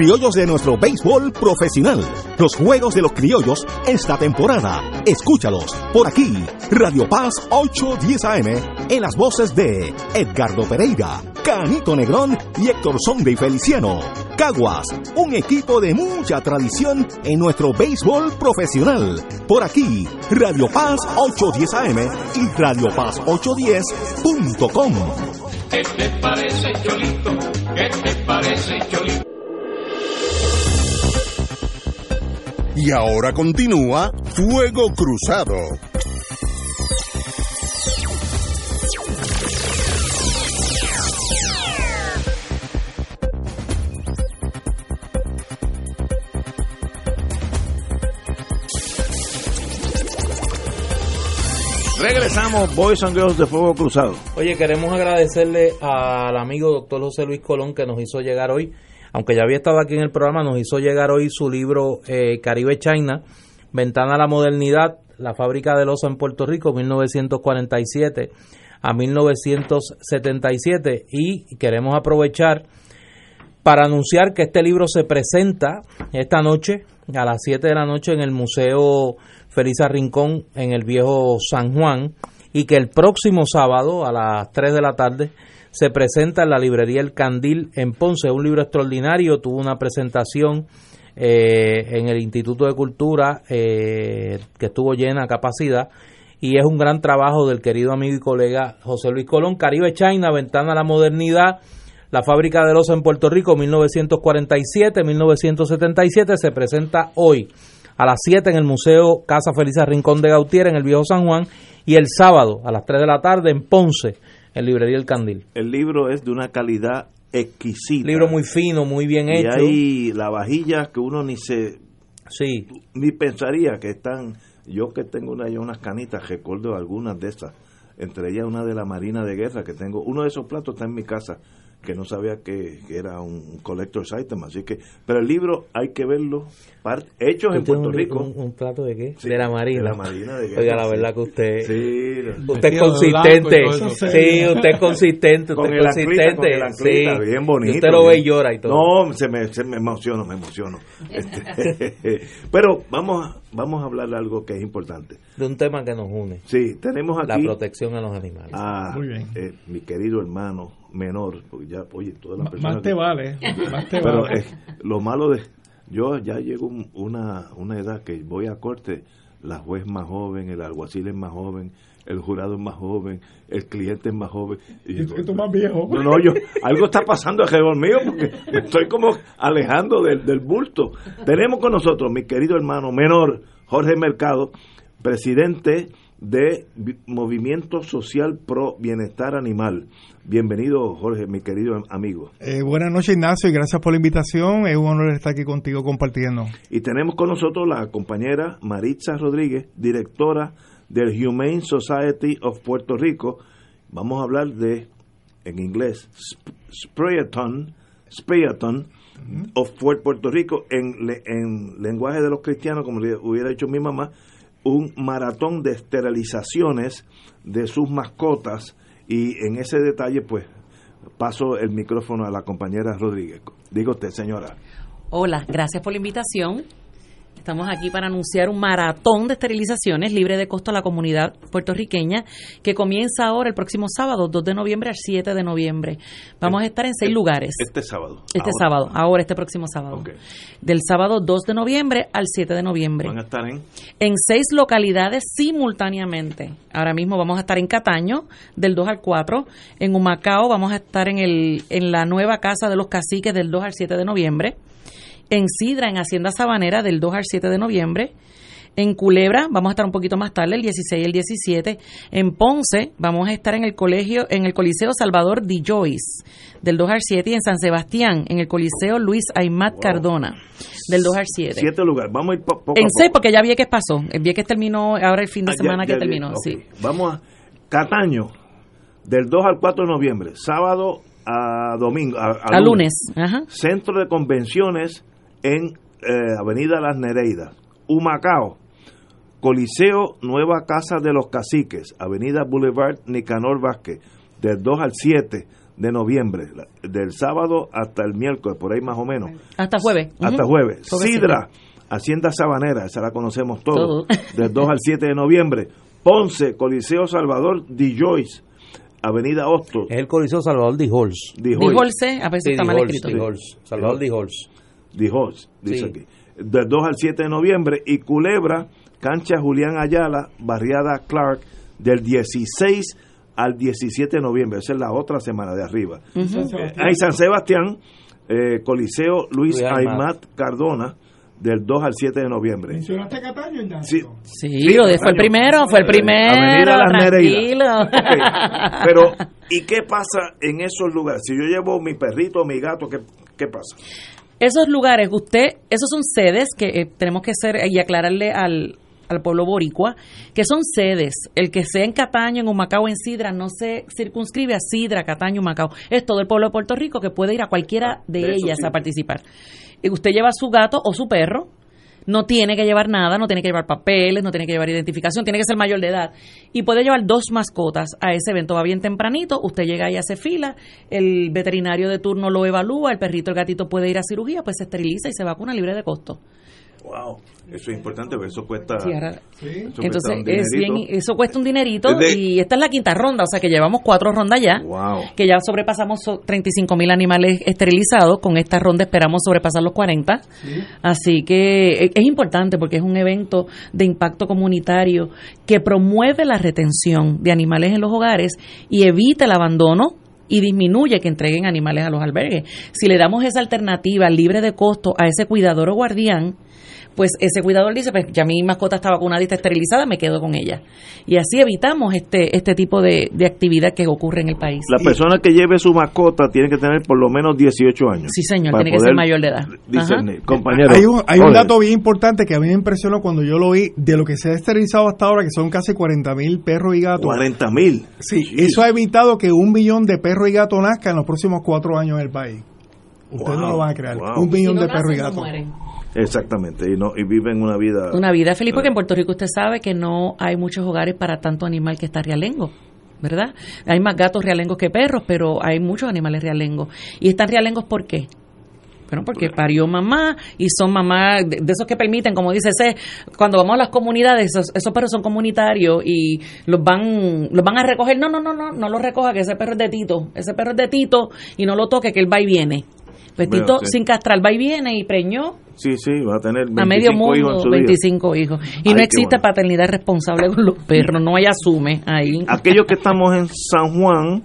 criollos de nuestro béisbol profesional. Los juegos de los criollos esta temporada. Escúchalos por aquí. Radio Paz 810 AM en las voces de Edgardo Pereira, Canito Negrón y Héctor Sonde y Feliciano. Caguas, un equipo de mucha tradición en nuestro béisbol profesional. Por aquí, Radio Paz 810 AM y Radio Paz 810.com. ¿Qué te parece, Cholito? ¿Qué te parece, Cholito? Y ahora continúa Fuego Cruzado. Regresamos, Boys and Girls de Fuego Cruzado. Oye, queremos agradecerle al amigo doctor José Luis Colón que nos hizo llegar hoy, aunque ya había estado aquí en el programa, nos hizo llegar hoy su libro eh, Caribe China, Ventana a la Modernidad, la fábrica de loza en Puerto Rico, 1947 a 1977. Y queremos aprovechar para anunciar que este libro se presenta esta noche a las 7 de la noche en el Museo Felisa Rincón en el viejo San Juan y que el próximo sábado a las 3 de la tarde se presenta en la librería El Candil en Ponce, un libro extraordinario, tuvo una presentación eh, en el Instituto de Cultura eh, que estuvo llena a capacidad y es un gran trabajo del querido amigo y colega José Luis Colón, Caribe China, Ventana a la Modernidad, la fábrica de loza en Puerto Rico, 1947-1977, se presenta hoy a las 7 en el Museo Casa Felisa Rincón de Gautier en el Viejo San Juan y el sábado a las 3 de la tarde en Ponce, en Librería El Candil. El libro es de una calidad exquisita. Libro muy fino, muy bien y hecho. hay la vajilla que uno ni se sí. ni pensaría que están yo que tengo una, unas canitas recuerdo algunas de esas entre ellas una de la Marina de Guerra que tengo uno de esos platos está en mi casa que no sabía que, que era un collector's item así que pero el libro hay que verlo par- hechos en ¿Usted tiene Puerto un- Rico Un, un plato de qué? Sí, de la Marina. de la Marina de Guerra, Oiga, la verdad que usted. Sí, Usted es consistente. Sí, usted es consistente. con Usted el es anclita, con consistente. el anclita, sí. bien bonito. Y usted lo ve y llora y todo. No, se me, se me emociono, me emociono. Este, pero vamos a, vamos a hablar de algo que es importante. De un tema que nos une. Sí, tenemos La aquí protección a los animales. a Muy bien. eh, mi querido hermano menor, porque ya, oye, todas las personas... más te vale, más te Pero vale. eh, lo malo de... Yo ya llego un- una, una edad que voy a corte, la juez más joven, el alguacil es más joven, el jurado es más joven, el cliente es más joven. Y digo, tú más viejo. no, no, yo, algo está pasando alrededor mío porque me estoy como alejando del, del bulto. Tenemos con nosotros mi querido hermano menor, Jorge Mercado, presidente de Vi- Movimiento Social Pro Bienestar Animal. Bienvenido, Jorge, mi querido am- amigo. Eh, buenas noches, Ignacio, y gracias por la invitación. Es un honor estar aquí contigo compartiendo. Y tenemos con nosotros la compañera Maritza Rodríguez, directora del Humane Society of Puerto Rico. Vamos a hablar de, en inglés, Sp- Sprayathon, Sprayathon of Puer- Puerto Rico, en, le- en lenguaje de los cristianos, como le hubiera dicho mi mamá, un maratón de esterilizaciones de sus mascotas. Y en ese detalle, pues, paso el micrófono a la compañera Rodríguez. Diga usted, señora. Hola, gracias por la invitación. Estamos aquí para anunciar un maratón de esterilizaciones libre de costo a la comunidad puertorriqueña que comienza ahora el próximo sábado, 2 de noviembre al 7 de noviembre. Vamos a estar en seis lugares. Este sábado. Este Ahora. sábado, ahora este próximo sábado. Ok. Del sábado 2 de noviembre al 7 de noviembre. Van a estar en... En seis localidades simultáneamente. Ahora mismo vamos a estar en Cataño, del 2 al 4. En Humacao vamos a estar en, el, en la nueva Casa de los Caciques, del 2 al 7 de noviembre. En Sidra, en Hacienda Sabanera, del 2 al 7 de noviembre. En Culebra vamos a estar un poquito más tarde, el 16 y el 17. En Ponce vamos a estar en el colegio, en el Coliseo Salvador Di Joyce, del 2 al 7. Y en San Sebastián, en el Coliseo Luis Aymat Cardona, del 2 al 7. Siete lugares. Vamos a ir po- poco En a seis, poco. porque ya Vieques pasó. El Vieques terminó ahora el fin de Ah, ya- semana que ya- terminó. ok. Sí. Vamos a Cataño, del 2 al 4 de noviembre, sábado a domingo. A, a A lunes. Ajá. Centro de Convenciones en eh, Avenida Las Nereidas. Humacao, Coliseo Nueva Casa de los Caciques, Avenida Boulevard Nicanor Vázquez, del 2 al 7 de noviembre, del sábado hasta el miércoles, por ahí más o menos. Hasta jueves. Hasta jueves. Jueves Sidra, Hacienda Sabanera, esa la conocemos todos, Todo. del 2 al 7 de noviembre. Ponce, Coliseo Salvador Di Joyce, Avenida Hostos. Es el Coliseo Salvador. Di Di Holce, a veces Sí, está Di mal escrito. Di. Salvador de Halls. Di Halls, dice Sí. aquí. Del 2 al 7 de noviembre. Y Culebra, cancha Julián Ayala, barriada Clark, del 16 al 17 de noviembre. Esa es la otra semana de arriba. Eh, Ahí San Sebastián, eh, Coliseo Luis Luis Aymat. Cardona, del 2 al 7 de noviembre. ¿Mencionaste Cataño, Ignacio? Sí, Sí, fue el primero, fue el primero. Avenida Las tranquilo. Pero, ¿y qué pasa en esos lugares? Si yo llevo mi perrito o mi gato, ¿qué, qué pasa? Esos lugares, usted, esos son sedes que eh, tenemos que hacer y aclararle al, al pueblo boricua, que son sedes. El que sea en Cataño, en Humacao, en Sidra, no se circunscribe a Sidra, Cataño, Humacao. Es todo el pueblo de Puerto Rico que puede ir a cualquiera de, De ellas a participar. Y usted lleva su gato o su perro, no tiene que llevar nada, no tiene que llevar papeles, no tiene que llevar identificación, tiene que ser mayor de edad. Y puede llevar dos mascotas a ese evento. Va bien tempranito, usted llega ahí, hace fila, el veterinario de turno lo evalúa, el perrito, el gatito puede ir a cirugía, pues se esteriliza y se vacuna libre de costo. Wow, eso es importante, porque eso cuesta. Sí, ahora- eso cuesta Entonces, un es dinerito. bien, eso cuesta un dinerito de- y esta es la quinta ronda, o sea que llevamos cuatro rondas ya. Wow. Que ya sobrepasamos so- 35 mil animales esterilizados. Con esta ronda esperamos sobrepasar los 40. Así que e- es importante porque es un evento de impacto comunitario que promueve la retención de animales en los hogares y evita el abandono y disminuye que entreguen animales a los albergues. Si le damos esa alternativa libre de costo a ese cuidador o guardián, pues ese cuidador dice, pues ya mi mascota está vacunada y está esterilizada, me quedo con ella. Y así evitamos este este tipo de, de actividad que ocurre en el país. La persona que lleve su mascota tiene que tener por lo menos 18 años. Sí, señor, tiene que ser mayor de edad. discernir. Compañero. Hay un, hay un dato bien importante que a mí me impresionó cuando yo lo vi de lo que se ha esterilizado hasta ahora, que son casi 40 mil perros y gatos. 40 mil. Sí, eso ha evitado que un millón de perros y gatos nazca en los próximos cuatro años en el país. Ustedes no lo van a creer. wow. Un millón Si no de perros y no gatos. mueren. Exactamente, y, no, y viven una vida. Una vida feliz, porque en Puerto Rico usted sabe que no hay muchos hogares para tanto animal que está realengo. ¿Verdad? Hay más gatos realengos que perros, pero hay muchos animales realengos. ¿Y están realengos por qué? Bueno, porque parió mamá y son mamás de, de esos que permiten, como dice ese, cuando vamos a las comunidades, esos, esos perros son comunitarios y los van los van a recoger. No, no, no, no, no los recoja, que ese perro es de Tito. Ese perro es de Tito y no lo toque, que él va y viene. Pues Bueno, Tito sí. sin castrar va y viene y preñó Sí, sí, va a tener 25 a medio hijos en mundo su vida. 25 hijos. Y Ay, no existe bueno. paternidad responsable con los perros, no hay asume ahí. Aquellos que estamos en San Juan,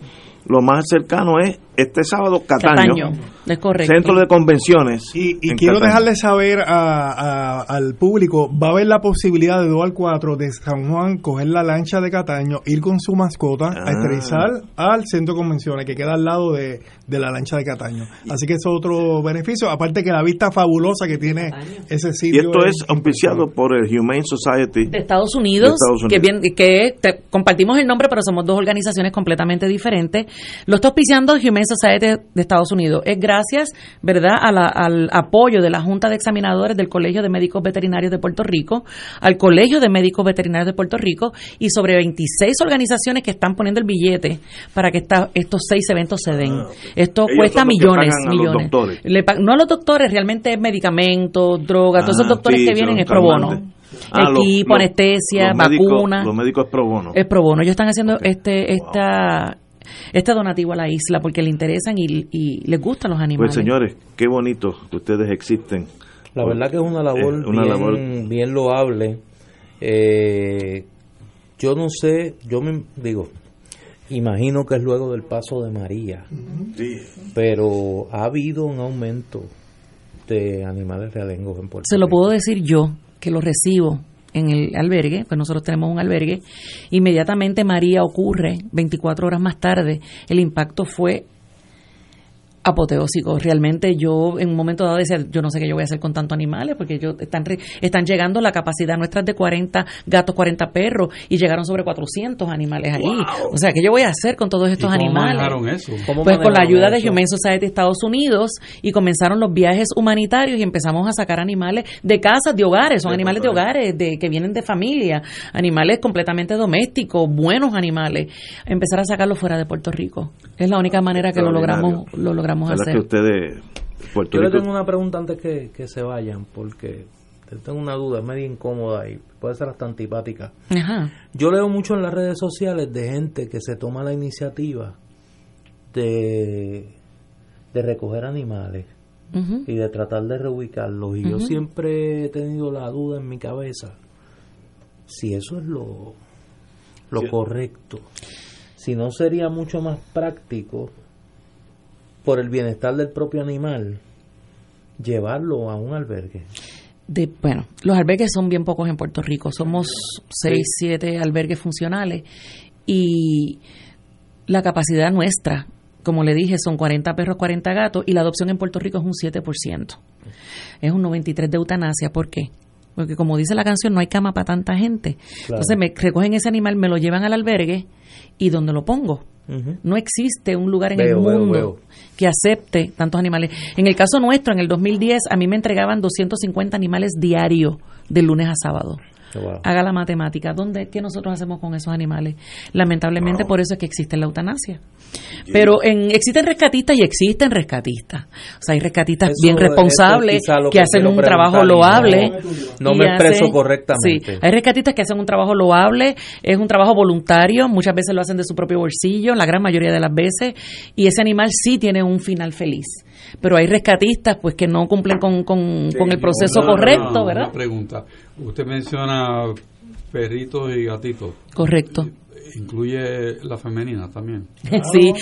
lo más cercano es este sábado Cataño. Cataño, es correcto. Centro de convenciones. Y, quiero Cataño. dejarle saber a- a- al público, va a haber la posibilidad de 2 al 4 de San Juan coger la lancha de Cataño, ir con su mascota Ah. a esterilizar al centro de convenciones que queda al lado de, de la lancha de Cataño. Así que eso es otro beneficio, aparte que la vista fabulosa que tiene ese Y sitio. esto es auspiciado por el Humane Society. de Estados Unidos, De Estados que Unidos. bien que te- compartimos el nombre, pero somos dos organizaciones completamente diferentes. Lo está auspiciando Humane Society de Estados Unidos. Es gracias, ¿verdad?, a la- al apoyo de la Junta de Examinadores del Colegio de Médicos Veterinarios de Puerto Rico, al Colegio de Médicos Veterinarios de Puerto Rico y sobre 26 organizaciones que están poniendo el billete para que esta- estos seis eventos se den. Esto Ellos cuesta millones, pagan a los millones. doctores. Le no a los doctores, realmente es medicamentos, drogas, todos esos Ah, doctores sí, que vienen es pro bono. Ah, Equipo, los- anestesia, los médicos- vacuna. Los médicos es pro bono. Es pro bono. Ellos están haciendo este esta este donativo a la isla porque le interesan y, y les gustan los animales. Pues señores, qué bonito que ustedes existen. La verdad que es una labor, Eh, una bien, labor- bien loable. Eh, yo no sé, yo me digo, imagino que es luego del paso de María, Sí. pero ha habido un aumento de animales realengos en Puerto Se lo Rico. puedo decir yo, que lo recibo en el albergue, pues nosotros tenemos un albergue, inmediatamente María ocurre, 24 horas más tarde, el impacto fue apoteósico. Realmente yo en un momento dado decía, yo no sé qué yo voy a hacer con tantos animales, porque ellos están, están llegando, la capacidad nuestra es de 40 gatos, 40 perros, y llegaron sobre 400 animales allí. O sea, ¿qué yo voy a hacer con todos estos cómo animales? manejaron eso? Pues con la ayuda de Humane Society de Estados Unidos y comenzaron los viajes humanitarios y empezamos a sacar animales de casas, de hogares, son animales de hogares, de que vienen de familia, animales completamente domésticos, buenos animales, empezar a sacarlos fuera de Puerto Rico. Es la única manera que lo logramos, lo logramos hacer. que ustedes, Puerto Yo le tengo una pregunta antes que, que se vayan, porque tengo una duda, es medio incómoda y puede ser hasta antipática. Ajá. Yo leo mucho en las redes sociales de gente que se toma la iniciativa de, de recoger animales y de tratar de reubicarlos. Y yo siempre he tenido la duda en mi cabeza si eso es lo, lo Sí. correcto. Si no sería mucho más práctico, por el bienestar del propio animal, llevarlo a un albergue. De, bueno, los albergues son bien pocos en Puerto Rico. Somos seis, siete albergues funcionales y la capacidad nuestra, como le dije, son 40 perros, 40 gatos y la adopción en Puerto Rico es un 7%. Es un 93% de eutanasia. ¿Por qué? Porque como dice la canción, no hay cama para tanta gente. Claro. Entonces me recogen ese animal, me lo llevan al albergue y ¿dónde lo pongo? No existe un lugar en Veo, el veo, mundo veo. que acepte tantos animales. En el caso nuestro, en el 2010, a mí me entregaban 250 animales diarios de lunes a sábado. Wow. Haga la matemática. ¿Dónde, ¿Qué nosotros hacemos con esos animales? Lamentablemente, por eso es que existe la eutanasia. Pero en, existen rescatistas y existen rescatistas. O sea, hay rescatistas Eso- bien es responsables que que hacen un trabajo no- loable. no me expreso correctamente. Sí, hay rescatistas que hacen un trabajo loable, es un trabajo voluntario, muchas veces lo hacen de su propio bolsillo, la gran mayoría de las veces, y ese animal sí tiene un final feliz. Pero hay rescatistas pues que no cumplen con, con, con el proceso Una- correcto, ¿verdad? Una pregunta. Usted menciona perritos y gatitos. Correcto. Incluye la femenina también. Sí,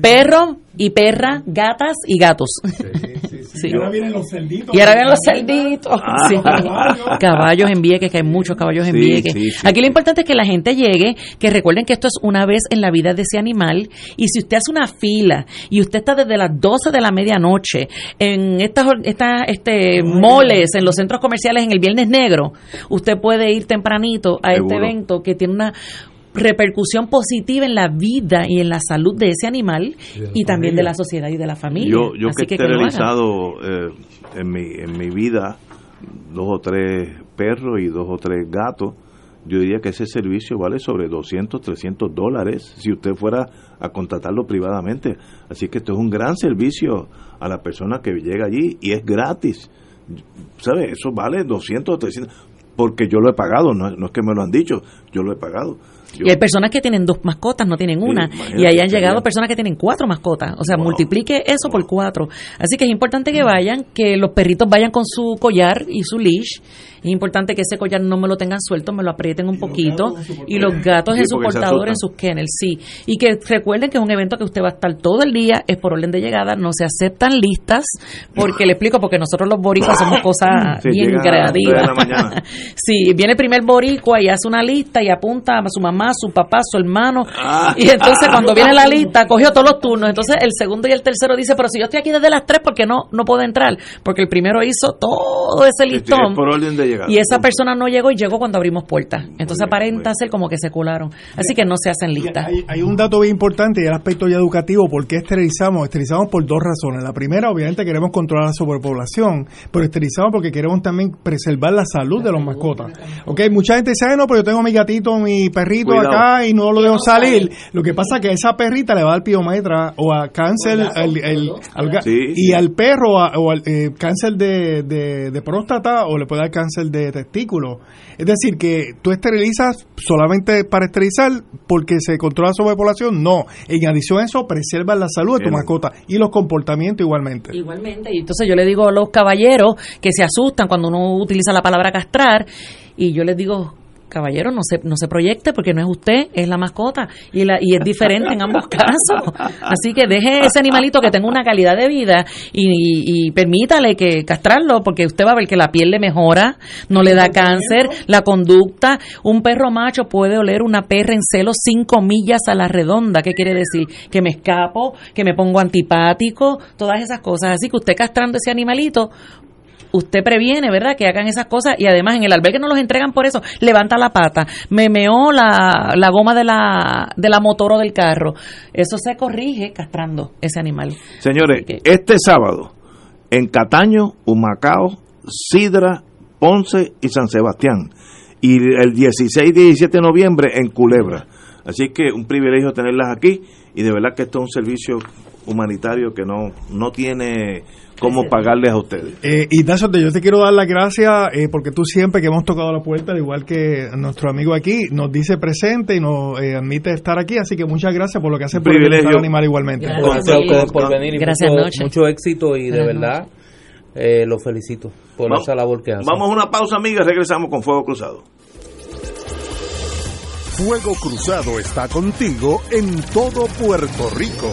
perro y perra, gatas y gatos. Sí. Y ahora vienen los cerditos. Y ahora vienen los cerditos. Ah, Sí. caballos. Caballos en Vieques, que hay muchos caballos en Vieques. sí, sí, Aquí lo importante es que la gente llegue, que recuerden que esto es una vez en la vida de ese animal. Y si usted hace una fila y usted está desde las 12 de la medianoche en estas estas este, moles, en los centros comerciales en el Viernes Negro, usted puede ir tempranito a este evento que tiene una repercusión positiva en la vida y en la salud de ese animal y también de la sociedad y de la familia. Yo, yo Así que he que, esterilizado eh, en, mi, en mi vida dos o tres perros y dos o tres gatos, yo diría que ese servicio vale sobre 200, 300 dólares si usted fuera a contratarlo privadamente. Así que esto es un gran servicio a la persona que llega allí y es gratis. ¿Sabe? Eso vale 200, 300, porque yo lo he pagado, no, no es que me lo han dicho, yo lo he pagado. Yo- Y hay personas que tienen dos mascotas, no tienen una. y ahí han llegado personas que tienen cuatro mascotas. O sea, Wow. multiplique eso por cuatro. Así que es importante que vayan, que los perritos vayan con su collar y su leash. Es importante que ese collar no me lo tengan suelto, me lo aprieten un poquito. Y los gatos Sí, en su portador, en sus kennels, sí. Y que recuerden que es un evento que usted va a estar todo el día, es por orden de llegada, no se aceptan listas, porque le explico, porque nosotros los boricuas somos cosas Sí, bien creativas. Sí, viene el primer boricua y hace una lista y apunta a su mamá, su papá, su hermano. Ah. Y entonces cuando viene la lista, cogió todos los turnos. Entonces el segundo y el tercero dice, pero si yo estoy aquí desde las tres, ¿por qué no, no puedo entrar? Porque el primero hizo todo ese listón. es por orden de llegada. Y esa persona no llegó y llegó cuando abrimos puertas. Entonces aparenta ser como que se colaron. Así que no se hacen listas. Hay, hay un dato bien importante y el aspecto ya educativo. ¿Por qué esterilizamos? Esterilizamos por dos razones. La primera, obviamente, queremos controlar la sobrepoblación, pero esterilizamos porque queremos también preservar la salud de los mascotas. Ok, mucha gente dice, "Ay, no, pero yo tengo mi gatito, mi perrito Cuidado. acá y no lo dejo salir. Lo que pasa es que a esa perrita le va a dar piometra o a cáncer al, el- al Sí, y sí. al perro a- o al eh, cáncer de, de- de próstata o le puede dar cáncer de testículo. Es decir, que tú esterilizas solamente para esterilizar porque se controla la sobrepoblación. No. En adición a eso, preservas la salud de tu Bien. mascota y los comportamientos igualmente. Igualmente, y entonces yo le digo a los caballeros que se asustan cuando uno utiliza la palabra castrar, y yo les digo, caballero, no se, no se proyecte porque no es usted, es la mascota y, la, y es diferente en ambos casos. Así que deje ese animalito que tenga una calidad de vida y, y, permítale que castrarlo porque usted va a ver que la piel le mejora, no le da cáncer, la conducta. Un perro macho puede oler una perra en celo cinco millas a la redonda. ¿Qué quiere decir? Que me escapo, que me pongo antipático, todas esas cosas. Así que usted castrando ese animalito usted previene, ¿verdad? Que hagan esas cosas y además en el albergue no los entregan por eso. Levanta la pata, me meó la, la goma de la, de la motor o del carro. Eso se corrige castrando ese animal. Señores, este sábado en Cataño, Humacao, Sidra, Ponce y San Sebastián. Y el 16 y 17 de noviembre en Culebra. Así que un privilegio tenerlas aquí y de verdad que esto es un servicio humanitario que no, no tiene cómo pagarles a ustedes. Eh, y Nacho, yo te quiero dar las gracias eh, porque tú siempre que hemos tocado la puerta, al igual que nuestro amigo aquí, nos dice presente y nos eh, admite estar aquí, así que muchas gracias por lo que hace por el animal igualmente. Gracias, a ustedes por venir y mucho, mucho, éxito y de verdad eh, los felicito por esa labor que hacen. Vamos a una pausa, amigas, regresamos con Fuego Cruzado. Fuego Cruzado está contigo en todo Puerto Rico.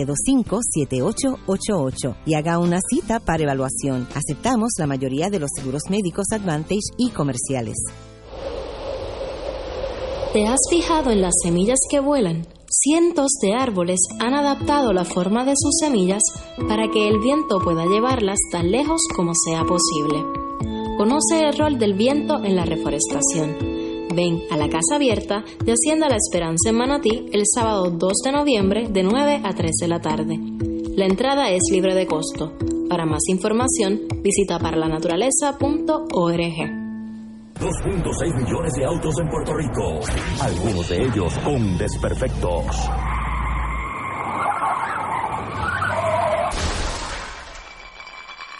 725-7888 y haga una cita para evaluación. Aceptamos la mayoría de los seguros médicos Advantage y comerciales. ¿Te has fijado en las semillas que vuelan? Cientos de árboles han adaptado la forma de sus semillas para que el viento pueda llevarlas tan lejos como sea posible. Conoce el rol del viento en la reforestación Ven a la Casa Abierta de Hacienda La Esperanza en Manatí el sábado 2 de noviembre de 9 a 3 de la tarde. La entrada es libre de costo. Para más información, visita paralanaturaleza.org. 2.6 millones de autos en Puerto Rico, algunos de ellos con desperfectos.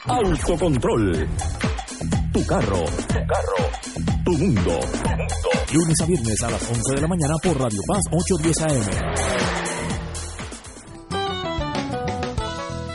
Autocontrol. Tu carro. Tu carro mundo. Lunes a viernes a las 11 de la mañana por Radio Paz 810 AM.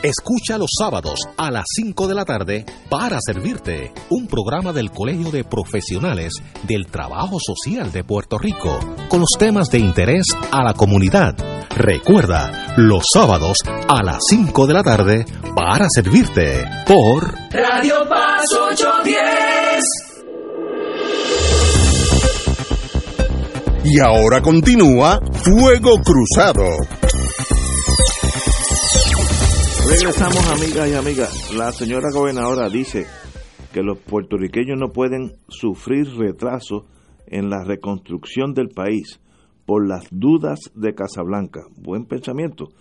Escucha los sábados a las 5 de la tarde para servirte un programa del Colegio de Profesionales del Trabajo Social de Puerto Rico con los temas de interés a la comunidad. Recuerda, los sábados a las 5 de la tarde para servirte por Radio Paz 810. Y ahora continúa Fuego Cruzado. Regresamos, amigas y amigas. La señora gobernadora dice que los puertorriqueños no pueden sufrir retraso en la reconstrucción del país por las dudas de Casablanca. Buen pensamiento.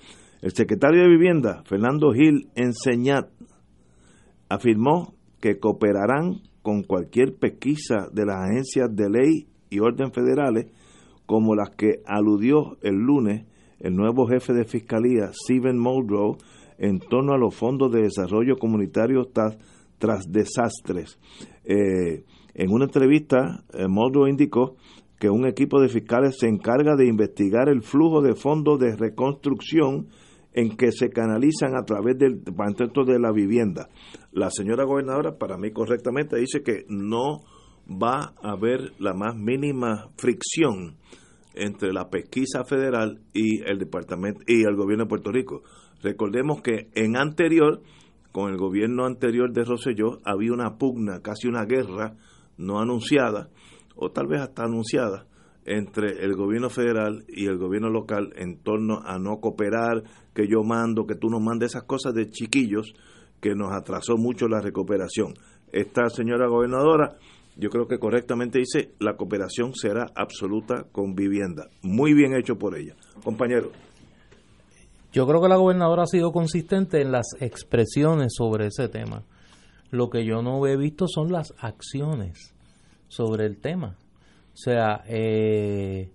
El secretario de Vivienda, Fernando Gil Enseñat, afirmó que cooperarán con cualquier pesquisa de las agencias de ley y orden federales como las que aludió el lunes el nuevo jefe de fiscalía, Steven Muldrow, en torno a los fondos de desarrollo comunitario tras, desastres. Eh, en una entrevista, eh, Muldrow indicó que un equipo de fiscales se encarga de investigar el flujo de fondos de reconstrucción en que se canalizan a través del Departamento de la Vivienda. La señora gobernadora, para mí correctamente, dice que no va a haber la más mínima fricción entre la pesquisa federal y el departamento y el gobierno de Puerto Rico. Recordemos que en anterior, con el gobierno anterior de Rosselló, había una pugna, casi una guerra no anunciada, o tal vez hasta anunciada, entre el gobierno federal y el gobierno local en torno a no cooperar, que yo mando, que tú no mandes esas cosas de chiquillos que nos atrasó mucho la recuperación. Esta señora gobernadora yo creo que correctamente dice, la cooperación será absoluta con vivienda. Muy bien hecho por ella. Compañero. Yo creo que la gobernadora ha sido consistente en las expresiones sobre ese tema. Lo que yo no he visto son las acciones. sobre el tema. O sea, eh,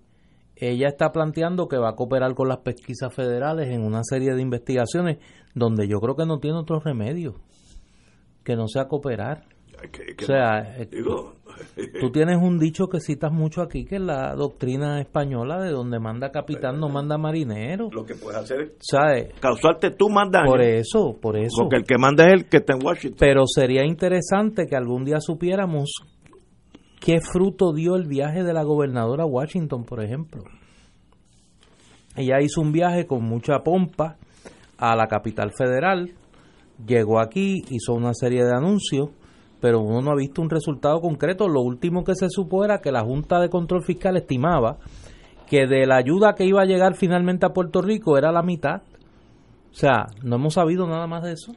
ella está planteando que va a cooperar con las pesquisas federales en una serie de investigaciones donde yo creo que no tiene otro remedio que no sea cooperar. O sea, eh, tú tienes un dicho que citas mucho aquí, que es la doctrina española de donde manda capitán no manda marinero. Lo que puedes hacer es causarte tú más daño. Por eso, por eso. Porque el que manda es el que está en Washington. Pero sería interesante que algún día supiéramos qué fruto dio el viaje de la gobernadora a Washington, por ejemplo. Ella hizo un viaje con mucha pompa a la capital federal, llegó aquí, hizo una serie de anuncios, pero uno no ha visto un resultado concreto. Lo último que se supo era que la Junta de Control Fiscal estimaba que de la ayuda que iba a llegar finalmente a Puerto Rico era la mitad. O sea, no hemos sabido nada más de eso.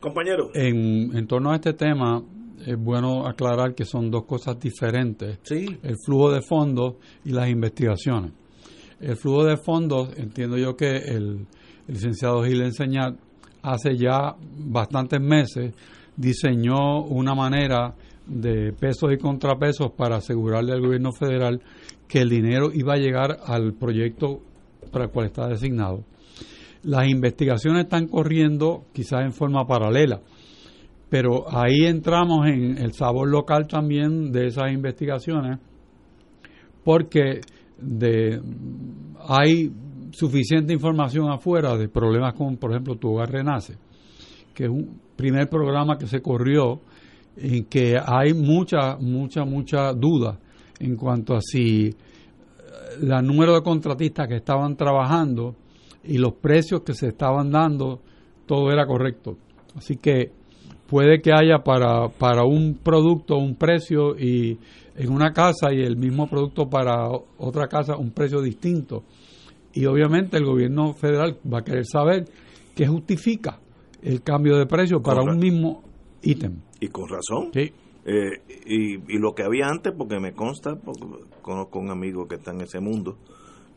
Compañero. En, en torno a este tema, es bueno aclarar que son dos cosas diferentes. Sí. El flujo de fondos y las investigaciones. El flujo de fondos, entiendo yo que el, licenciado Gil Enseñar hace ya bastantes meses diseñó una manera de pesos y contrapesos para asegurarle al gobierno federal que el dinero iba a llegar al proyecto para el cual está designado. Las investigaciones están corriendo quizás en forma paralela, pero ahí entramos en el sabor local también de esas investigaciones, porque hay suficiente información afuera de problemas como, por ejemplo, Tu Hogar Renace, que es un primer programa que se corrió en que hay mucha, mucha, mucha duda en cuanto a si eh, número de contratistas que estaban trabajando y los precios que se estaban dando, todo era correcto. Así que puede que haya para, para un producto un precio y en una casa y el mismo producto para otra casa un precio distinto. Y obviamente el gobierno federal va a querer saber qué justifica el cambio de precio para un mismo ítem. Y con razón. Sí. Eh, y, y, lo que había antes, porque me consta, porque conozco un amigo que está en ese mundo,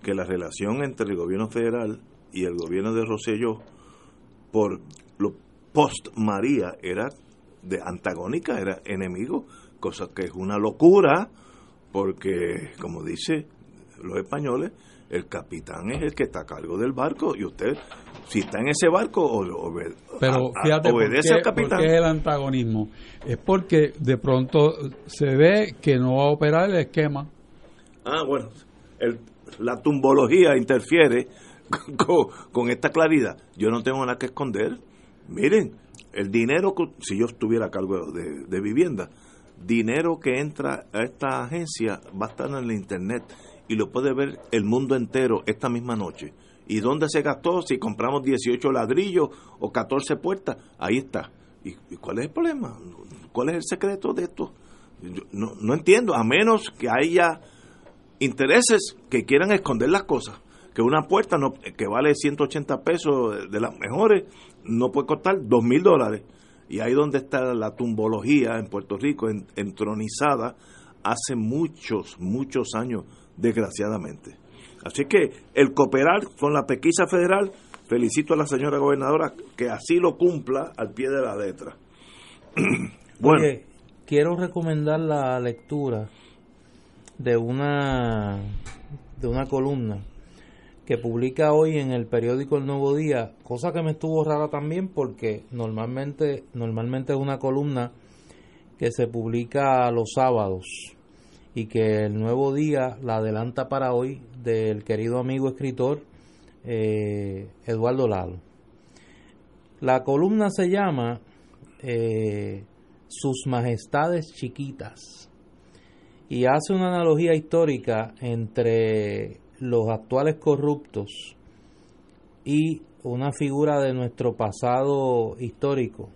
que la relación entre el gobierno federal y el gobierno de Rosselló por lo post María era de antagónica, era enemigo, cosa que es una locura, porque como dice los españoles, el capitán es el que está a cargo del barco y usted, si está en ese barco, obede, Pero fíjate obedece al capitán. ¿por qué es el antagonismo? Es porque de pronto se ve que no va a operar el esquema. Ah, bueno, el, la tumbología interfiere con, con, esta claridad. Yo no tengo nada que esconder. Miren, el dinero, que, si yo estuviera a cargo de, de vivienda, dinero que entra a esta agencia va a estar en el internet y lo puede ver el mundo entero esta misma noche. ¿Y dónde se gastó? Si compramos 18 ladrillos o 14 puertas, ahí está. ¿Y, cuál es el problema? ¿Cuál es el secreto de esto? no, no entiendo, a menos que haya intereses que quieran esconder las cosas. Que una puerta que vale 180 pesos de las mejores no puede costar 2 mil dólares. Y ahí donde está la tumbología en Puerto Rico, entronizada hace muchos, muchos años, desgraciadamente. Así que el cooperar con la pesquisa federal, felicito a la señora gobernadora que así lo cumpla al pie de la letra. bueno. Oye, quiero recomendar la lectura de una de una columna que publica hoy en el periódico El Nuevo Día, cosa que me estuvo rara también porque normalmente normalmente es una columna que se publica los sábados y que el Nuevo Día la adelanta para hoy del querido amigo escritor eh, Eduardo Lalo. La columna se llama eh, Sus Majestades Chiquitas y hace una analogía histórica entre los actuales corruptos y una figura de nuestro pasado histórico,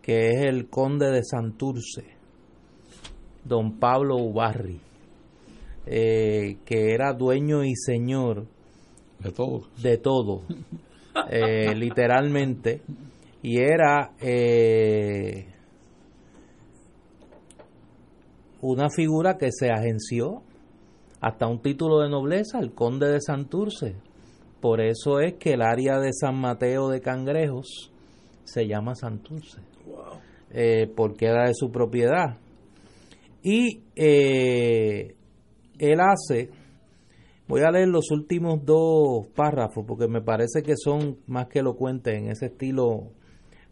que es el conde de Santurce, don Pablo Ubarri, eh, que era dueño y señor de todo, de todo eh, literalmente, y era eh, una figura que se agenció hasta un título de nobleza, el conde de Santurce. Por eso es que el área de San Mateo de Cangrejos se llama Santurce, eh, porque era de su propiedad. Y eh, él hace, voy a leer los últimos dos párrafos porque me parece que son más que elocuentes en ese estilo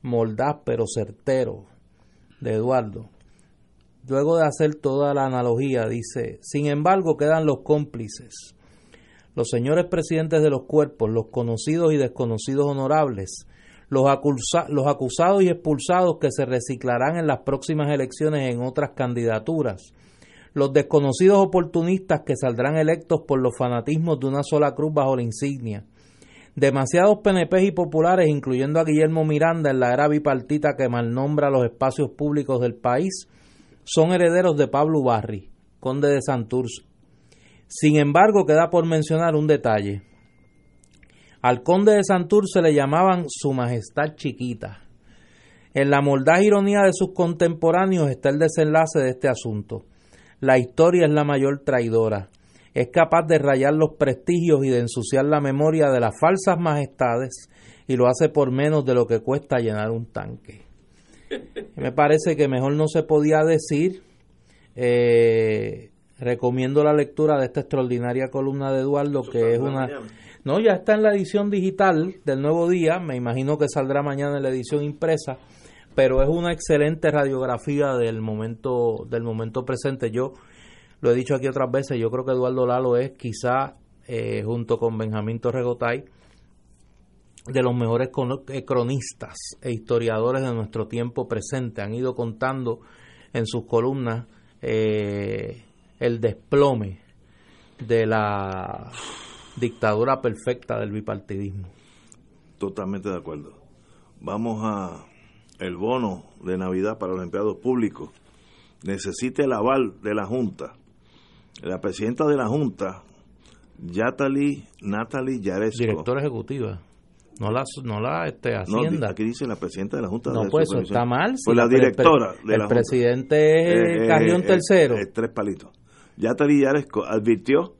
moldaz pero certero de Eduardo. Luego de hacer toda la analogía, dice, sin embargo quedan los cómplices, los señores presidentes de los cuerpos, los conocidos y desconocidos honorables, los, los acusados y expulsados que se reciclarán en las próximas elecciones en otras candidaturas, los desconocidos oportunistas que saldrán electos por los fanatismos de una sola cruz bajo la insignia, demasiados PNP y populares, incluyendo a Guillermo Miranda en la era bipartita que malnombra los espacios públicos del país, son herederos de Pablo Barri, conde de Santurce. Sin embargo, queda por mencionar un detalle. Al conde de Santurce le llamaban Su Majestad Chiquita. En la mordaz ironía de sus contemporáneos está el desenlace de este asunto. La historia es la mayor traidora. Es capaz de rayar los prestigios y de ensuciar la memoria de las falsas majestades y lo hace por menos de lo que cuesta llenar un tanque. Me parece que mejor no se podía decir. Eh, recomiendo la lectura de esta extraordinaria columna de Eduardo, que es una... No, ya está en la edición digital del Nuevo Día, me imagino que saldrá mañana en la edición impresa, pero es una excelente radiografía del momento, del momento presente. Yo lo he dicho aquí otras veces, yo creo que Eduardo Lalo es quizá, eh, junto con Benjamín Torregotay, de los mejores eh, cronistas e historiadores de nuestro tiempo presente. Han ido contando en sus columnas eh, el desplome de la dictadura perfecta del bipartidismo. Totalmente de acuerdo. Vamos a el bono de Navidad para los empleados públicos. Necesita el aval de la Junta. La presidenta de la Junta, Yatali Natalie Yaresco. Directora ejecutiva. No la, no la este, Hacienda. aquí dice la presidenta de la Junta no, pues eso está mal. pues la directora el, el presidente es eh, eh, Carrión Tercero. tres palitos. Yatali Yaresco advirtió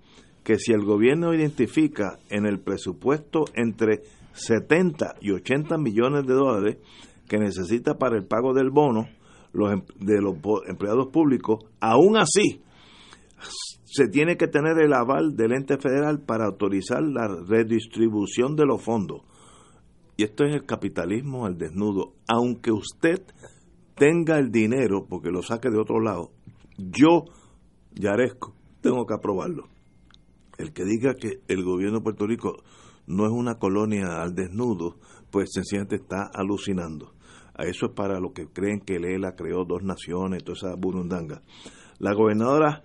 que si el gobierno identifica en el presupuesto entre 70 y 80 millones de dólares que necesita para el pago del bono em, de los empleados públicos, aún así se tiene que tener el aval del ente federal para autorizar la redistribución de los fondos y esto es el capitalismo al desnudo, aunque usted tenga el dinero porque lo saque de otro lado, yo, Yaresco, tengo que aprobarlo. El que diga que el gobierno de Puerto Rico no es una colonia al desnudo, pues sencillamente está alucinando. A eso es para los que creen que Lela creó dos naciones, toda esa burundanga. La gobernadora,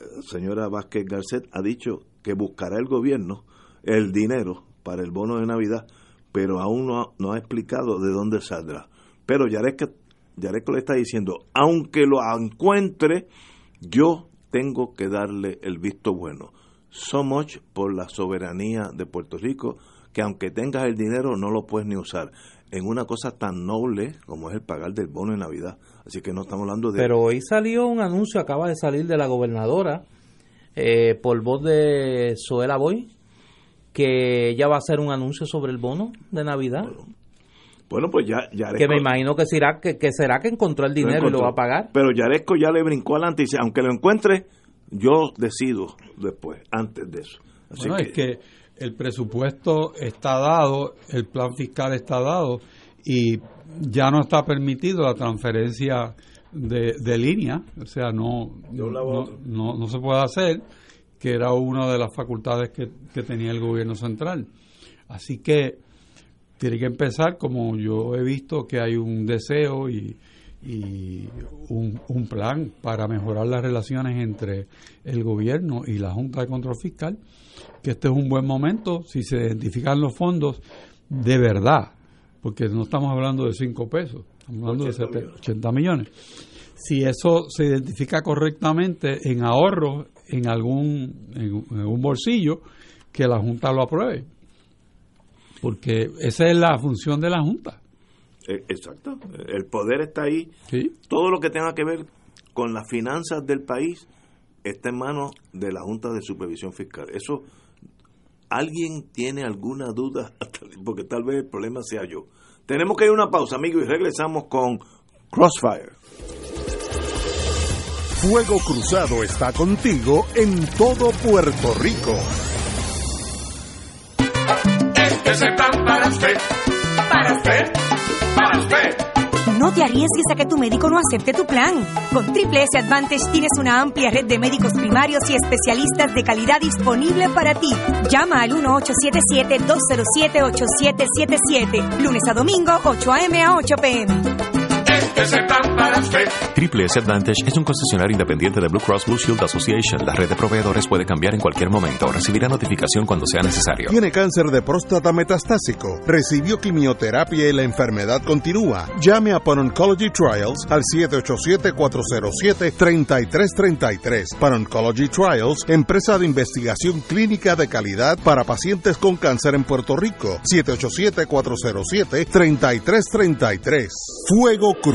eh, señora Vázquez Garcet, ha dicho que buscará el gobierno el dinero para el bono de Navidad pero aún no, ha explicado de dónde saldrá. Pero Yareco le está diciendo, aunque lo encuentre, yo tengo que darle el visto bueno. So much por la soberanía de Puerto Rico, que aunque tengas el dinero no lo puedes ni usar en una cosa tan noble como es el pagar del bono de Navidad. Así que no estamos hablando de... Pero hoy salió un anuncio, acaba de salir de la gobernadora, eh, por voz de Zoela Boy, que ya va a hacer un anuncio sobre el bono de Navidad. Bueno, pues ya, Yaresco, Que me imagino que será que, será que encontró el dinero y lo va a pagar. Pero Yaresco ya le brincó adelante y dice, aunque lo encuentre, yo decido después, antes de eso. Así bueno, es que el presupuesto está dado, el plan fiscal está dado y ya no está permitido la transferencia de, de línea, o sea, no, no, no se puede hacer que era una de las facultades que, tenía el gobierno central. Así que tiene que empezar, como yo he visto que hay un deseo y, un, plan para mejorar las relaciones entre el gobierno y la Junta de Control Fiscal, que este es un buen momento si se identifican los fondos de verdad, porque no estamos hablando de 5 pesos, estamos hablando de 80 millones. Si eso se identifica correctamente en ahorros en algún en, un bolsillo que la Junta lo apruebe. Porque esa es la función de la Junta. Eh, exacto. El poder está ahí. Todo lo que tenga que ver con las finanzas del país está en manos de la Junta de Supervisión Fiscal. Eso, ¿alguien tiene alguna duda? Porque tal vez el problema sea yo. Tenemos que ir a una pausa, amigos, y regresamos con Crossfire. Fuego Cruzado está contigo en todo Puerto Rico. Este es el plan para usted, para usted, No te arriesgues a que tu médico no acepte tu plan. Con Triple S Advantage tienes una amplia red de médicos primarios y especialistas de calidad disponible para ti. Llama al 1877-207-8777. Lunes a domingo, 8 a.m. a 8 p.m. Triple S Advantage es un concesionario independiente de Blue Cross Blue Shield Association. La red de proveedores puede cambiar en cualquier momento. Recibirá notificación cuando sea necesario. Tiene cáncer de próstata metastásico. Recibió quimioterapia y la enfermedad continúa. Llame a Pan Oncology Trials al 787-407-3333. Pan Oncology Trials, empresa de investigación clínica de calidad para pacientes con cáncer en Puerto Rico. 787-407-3333. Fuego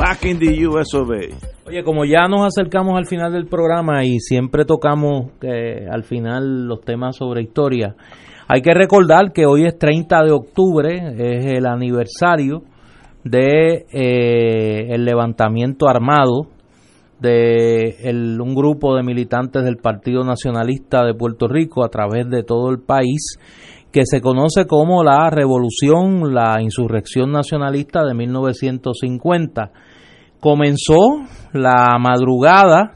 Back in the US. Oye, como ya nos acercamos al final del programa y siempre tocamos eh, al final los temas sobre historia, hay que recordar que hoy es 30 de octubre, es el aniversario de eh, el levantamiento armado de un grupo de militantes del Partido Nacionalista de Puerto Rico a través de todo el país que se conoce como la revolución, la insurrección nacionalista de 1950 comenzó la madrugada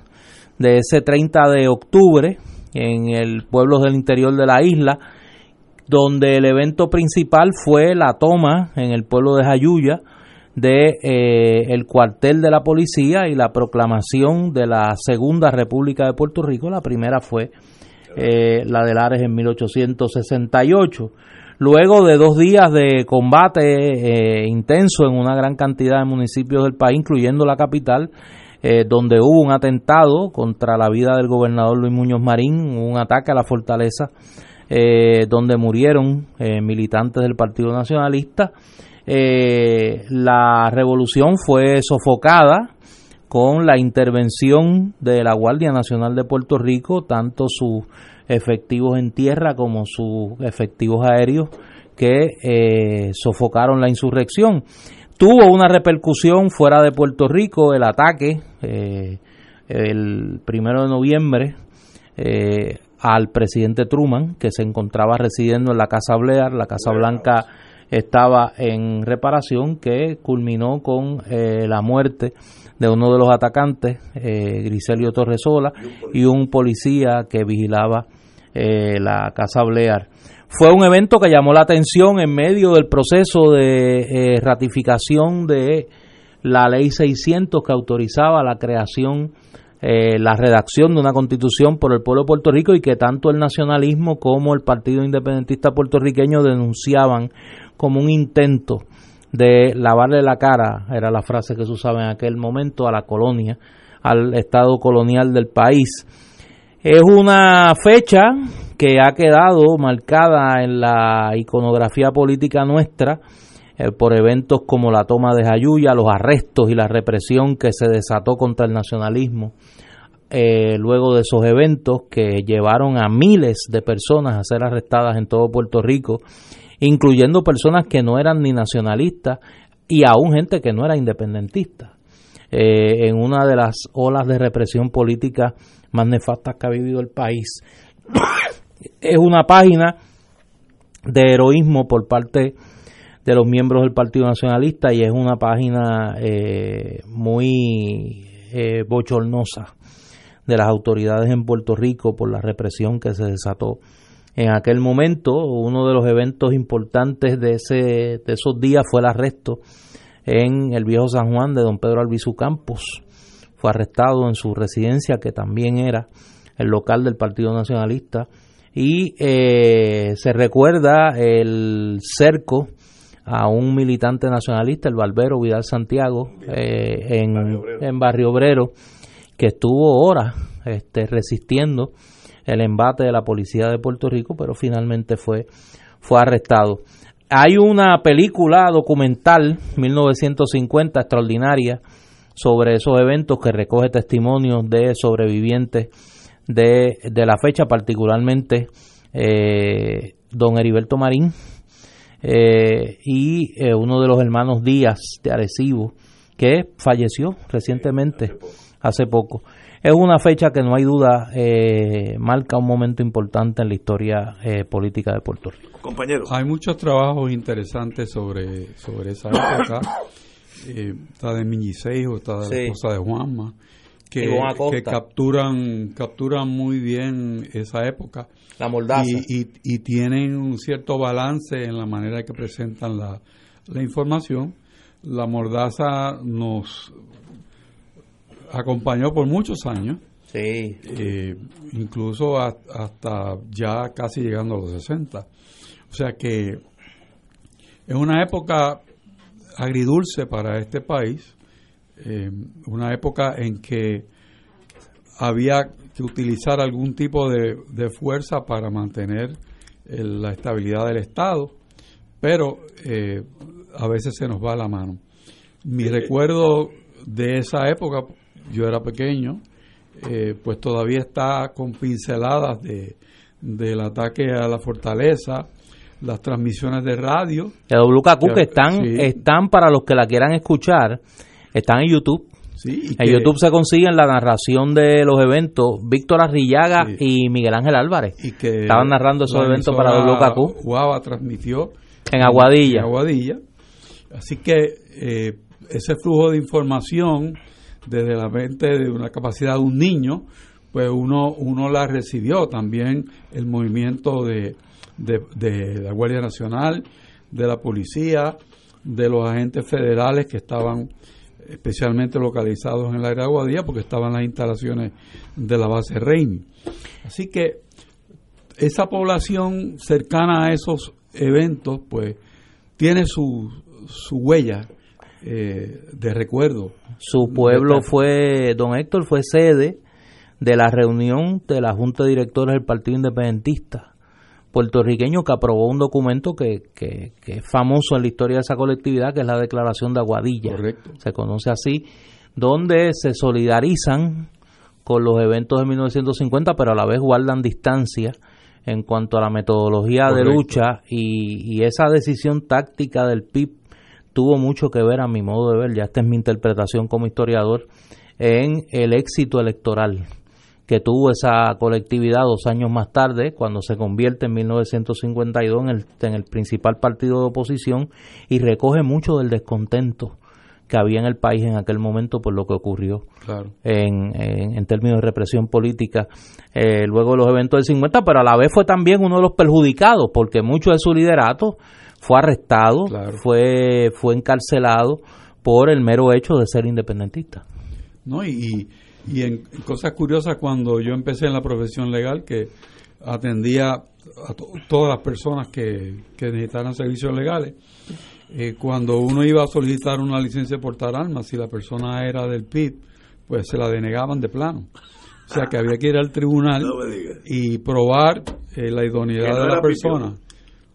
de ese 30 de octubre en el pueblo del interior de la isla, donde el evento principal fue la toma en el pueblo de Jayuya de eh, el cuartel de la policía y la proclamación de la segunda república de Puerto Rico. La primera fue eh, la de Lares en 1868. Luego de dos días de combate eh, intenso en una gran cantidad de municipios del país, incluyendo la capital, eh, donde hubo un atentado contra la vida del gobernador Luis Muñoz Marín, un ataque a la fortaleza, eh, donde murieron militantes del Partido Nacionalista. La revolución fue sofocada con la intervención de la Guardia Nacional de Puerto Rico, tanto sus efectivos en tierra como sus efectivos aéreos que eh, sofocaron la insurrección. Tuvo una repercusión fuera de Puerto Rico el ataque eh, el primero de noviembre eh, al presidente Truman, que se encontraba residiendo en la Casa Blair. La Casa Blanca estaba en reparación, que culminó con eh, la muerte de uno de los atacantes, eh, Griselio Torresola, y un policía que vigilaba eh, la Casa Blair. Fue un evento que llamó la atención en medio del proceso de eh, ratificación de la ley 600 que autorizaba la creación, eh, la redacción de una constitución por el pueblo de Puerto Rico y que tanto el nacionalismo como el Partido Independentista puertorriqueño denunciaban como un intento de lavarle la cara, era la frase que se usaba en aquel momento, a la colonia, al estado colonial del país. Es una fecha que ha quedado marcada en la iconografía política nuestra eh, por eventos como la toma de Jayuya, los arrestos y la represión que se desató contra el nacionalismo eh, luego de esos eventos que llevaron a miles de personas a ser arrestadas en todo Puerto Rico, incluyendo personas que no eran ni nacionalistas y aún gente que no era independentista. Eh, en una de las olas de represión política más nefastas que ha vivido el país. es una página de heroísmo por parte de los miembros del Partido Nacionalista y es una página eh, muy eh, bochornosa de las autoridades en Puerto Rico por la represión que se desató en aquel momento. Uno de los eventos importantes de, ese, de esos días fue el arresto en el viejo San Juan de don Pedro Albizu Campos. Fue arrestado en su residencia, que también era el local del Partido Nacionalista. Y eh, se recuerda el cerco a un militante nacionalista, el Barbero Vidal Santiago, eh, en, en Barrio Obrero, que estuvo horas este, resistiendo el embate de la policía de Puerto Rico, pero finalmente fue, fue arrestado. Hay una película documental, 1950, extraordinaria, sobre esos eventos que recoge testimonios de sobrevivientes de, de la fecha, particularmente eh, don Heriberto Marín eh, y eh, uno de los hermanos Díaz de Arecibo, que falleció recientemente, hace poco. Es una fecha que no hay duda eh, marca un momento importante en la historia eh, política de Puerto Rico. Compañero. Hay muchos trabajos interesantes sobre, sobre esa época. Eh, está de Miñiseijo, está de Sí. la esposa de Juanma, que, capturan, capturan muy bien esa época. La mordaza. Y, y, y tienen un cierto balance en la manera que presentan la, la información. La mordaza nos acompañó por muchos años. Sí. Eh, incluso a- hasta ya casi llegando a los 60. O sea que es una época agridulce para este país, eh, una época en que había que utilizar algún tipo de, de fuerza para mantener el- la estabilidad del Estado, pero eh, a veces se nos va la mano. Mi recuerdo de esa época, yo era pequeño, eh, pues todavía está con pinceladas de, del ataque a la fortaleza, las transmisiones de radio. De WKQ que están, Sí. están para los que la quieran escuchar, están en YouTube. Sí, y en que- YouTube se consiguen la narración de los eventos. Víctor Arrillaga y Miguel Ángel Álvarez que estaban narrando esos eventos para WKQ. Guava transmitió En Aguadilla. en Aguadilla. Así que eh, ese flujo de información desde la mente de una capacidad de un niño, pues uno, uno la recibió. También el movimiento de, de, de la Guardia Nacional, de la policía, de los agentes federales que estaban especialmente localizados en de Aguadilla porque estaban las instalaciones de la base Reini. Así que esa población cercana a esos eventos, pues, tiene su, su huella eh, de recuerdo. Su pueblo fue, don Héctor, fue sede de la reunión de la Junta de Directores del Partido Independentista puertorriqueño que aprobó un documento que, que, que es famoso en la historia de esa colectividad, que es la Declaración de Aguadilla. Se conoce así, donde se solidarizan con los eventos de 1950, pero a la vez guardan distancia en cuanto a la metodología de Correcto. lucha y, y esa decisión táctica del PIB tuvo mucho que ver, a mi modo de ver, ya esta es mi interpretación como historiador, en el éxito electoral que tuvo esa colectividad dos años más tarde, cuando se convierte en 1952 en el, en el principal partido de oposición y recoge mucho del descontento que había en el país en aquel momento por lo que ocurrió Claro. en, en, en términos de represión política eh, luego de los eventos del 50, pero a la vez fue también uno de los perjudicados porque mucho de su liderato fue arrestado, fue, fue encarcelado por el mero hecho de ser independentista. ¿no? Y, y en cosas curiosas, cuando yo empecé en la profesión legal, que atendía a to- todas las personas que, que necesitaran servicios legales, eh, cuando uno iba a solicitar una licencia de portar armas, si la persona era del PIB, pues se la denegaban de plano. O sea que había que ir al tribunal No y probar eh, la idoneidad no de la persona.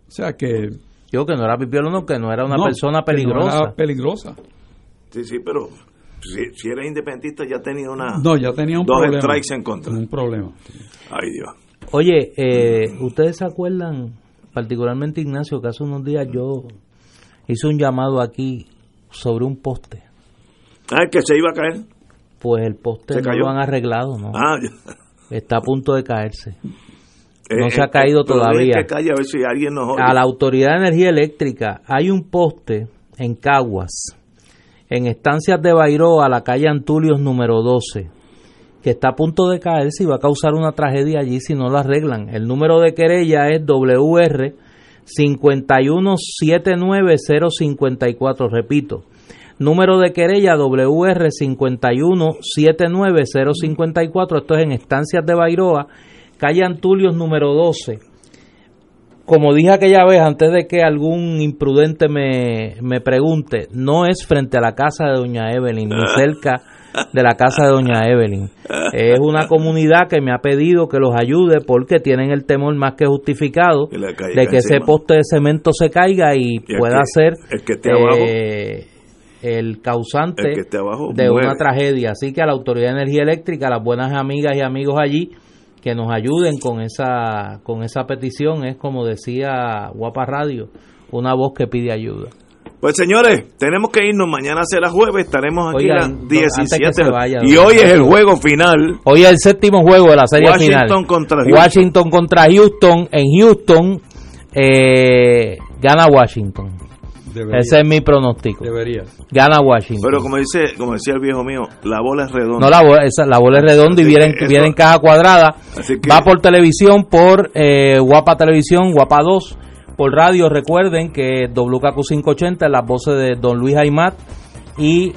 O sea que... Yo que no era pipiolo, no, que no era una No, persona que no peligrosa. era peligrosa. Sí, sí, pero si, si eres independentista ya tenía una... No, ya tenía un dos problema. strikes en contra. Un problema. Ay, Dios. Oye, eh, ¿ustedes se acuerdan, particularmente Ignacio, que hace unos días yo hice un llamado aquí sobre un poste? Ah, que se iba a caer. Pues el poste ¿Se no cayó? lo han arreglado, ¿no? Ah, ya. Está a punto de caerse. No Eh, se ha eh, caído todavía todavía. que calle, a ver si alguien nos oye. A la Autoridad de Energía Eléctrica hay un poste en Caguas en Estancias de Bairoa, la calle Antulios número 12, que está a punto de caerse y va a causar una tragedia allí si no lo arreglan. El número de querella es WR 5179054, repito. Número de querella WR 5179054, esto es en Estancias de Bairoa, calle Antulios número 12 como dije aquella vez, antes de que algún imprudente me, me pregunte, no es frente a la casa de Doña Evelyn, ni cerca de la casa de Doña Evelyn. Es una comunidad que me ha pedido que los ayude porque tienen el temor más que justificado de que ese poste de cemento se caiga y, pueda ser eh, el causante de una tragedia. Así que a la Autoridad de Energía Eléctrica, a las buenas amigas y amigos allí, que nos ayuden con esa con esa petición es como decía Guapa Radio una voz que pide ayuda. Pues señores tenemos que irnos. Mañana será jueves estaremos aquí a las 17 y hoy es el juego final. Hoy es el séptimo juego de la serie final. contra Washington contra Houston. En Houston eh, gana Washington ese es mi pronóstico. Debería. Gana Washington. Pero como dice, como decía el viejo mío, la bola es redonda. No, la bola, esa, la bola es redonda y viene, viene en caja cuadrada. Va por televisión, por eh, Guapa Televisión, Guapa 2, por radio. Recuerden que WKQ 580, las voces de Don Luis Aymat y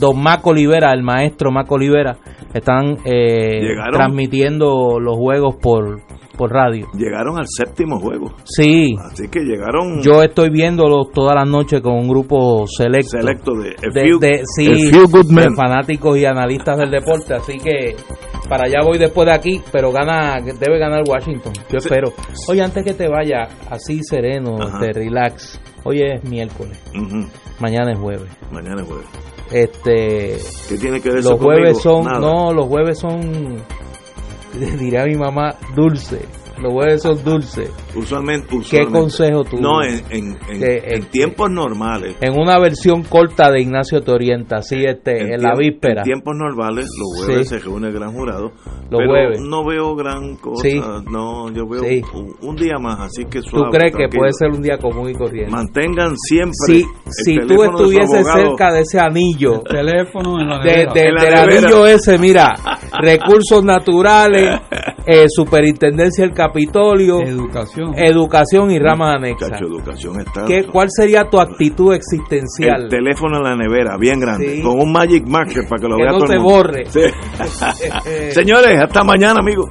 Don Maco Olivera, el maestro Maco Olivera, están eh, transmitiendo los juegos por, por radio. Llegaron al séptimo juego. Sí. Así que llegaron. Yo estoy viéndolos todas las noches con un grupo selecto. Selecto de, de, sí, fanáticos y analistas del deporte. Así que para allá voy después de aquí, pero gana debe ganar Washington. Yo espero. Oye, antes que te vaya así sereno, de relax. Hoy es miércoles. Mañana es jueves. Mañana es jueves. Este. ¿Qué tiene que ver Los jueves son. No, los jueves son. Diré a mi mamá, dulce los huevos son dulces. Usualmente, ¿Qué consejo tú? No, en, en, tiempos normales. En una versión corta de Ignacio te orienta, así este, en, la víspera. En tiempos normales, los jueves se reúne el gran jurado. Los pero no veo gran cosa. No, yo veo un, día más, así que suave. ¿Tú crees que puede ser un día común y corriente? Mantengan siempre. Sí, si tú estuvieses cerca de ese anillo, teléfono en la de, del anillo ese, mira, recursos naturales, eh, superintendencia del Capitolio, educación, educación y ramas anexas. educación está. ¿Qué, ¿Cuál sería tu actitud existencial? El teléfono en la nevera, bien grande, con un Magic Marker para que lo que vea no todo se el borre. Señores, hasta mañana, amigos.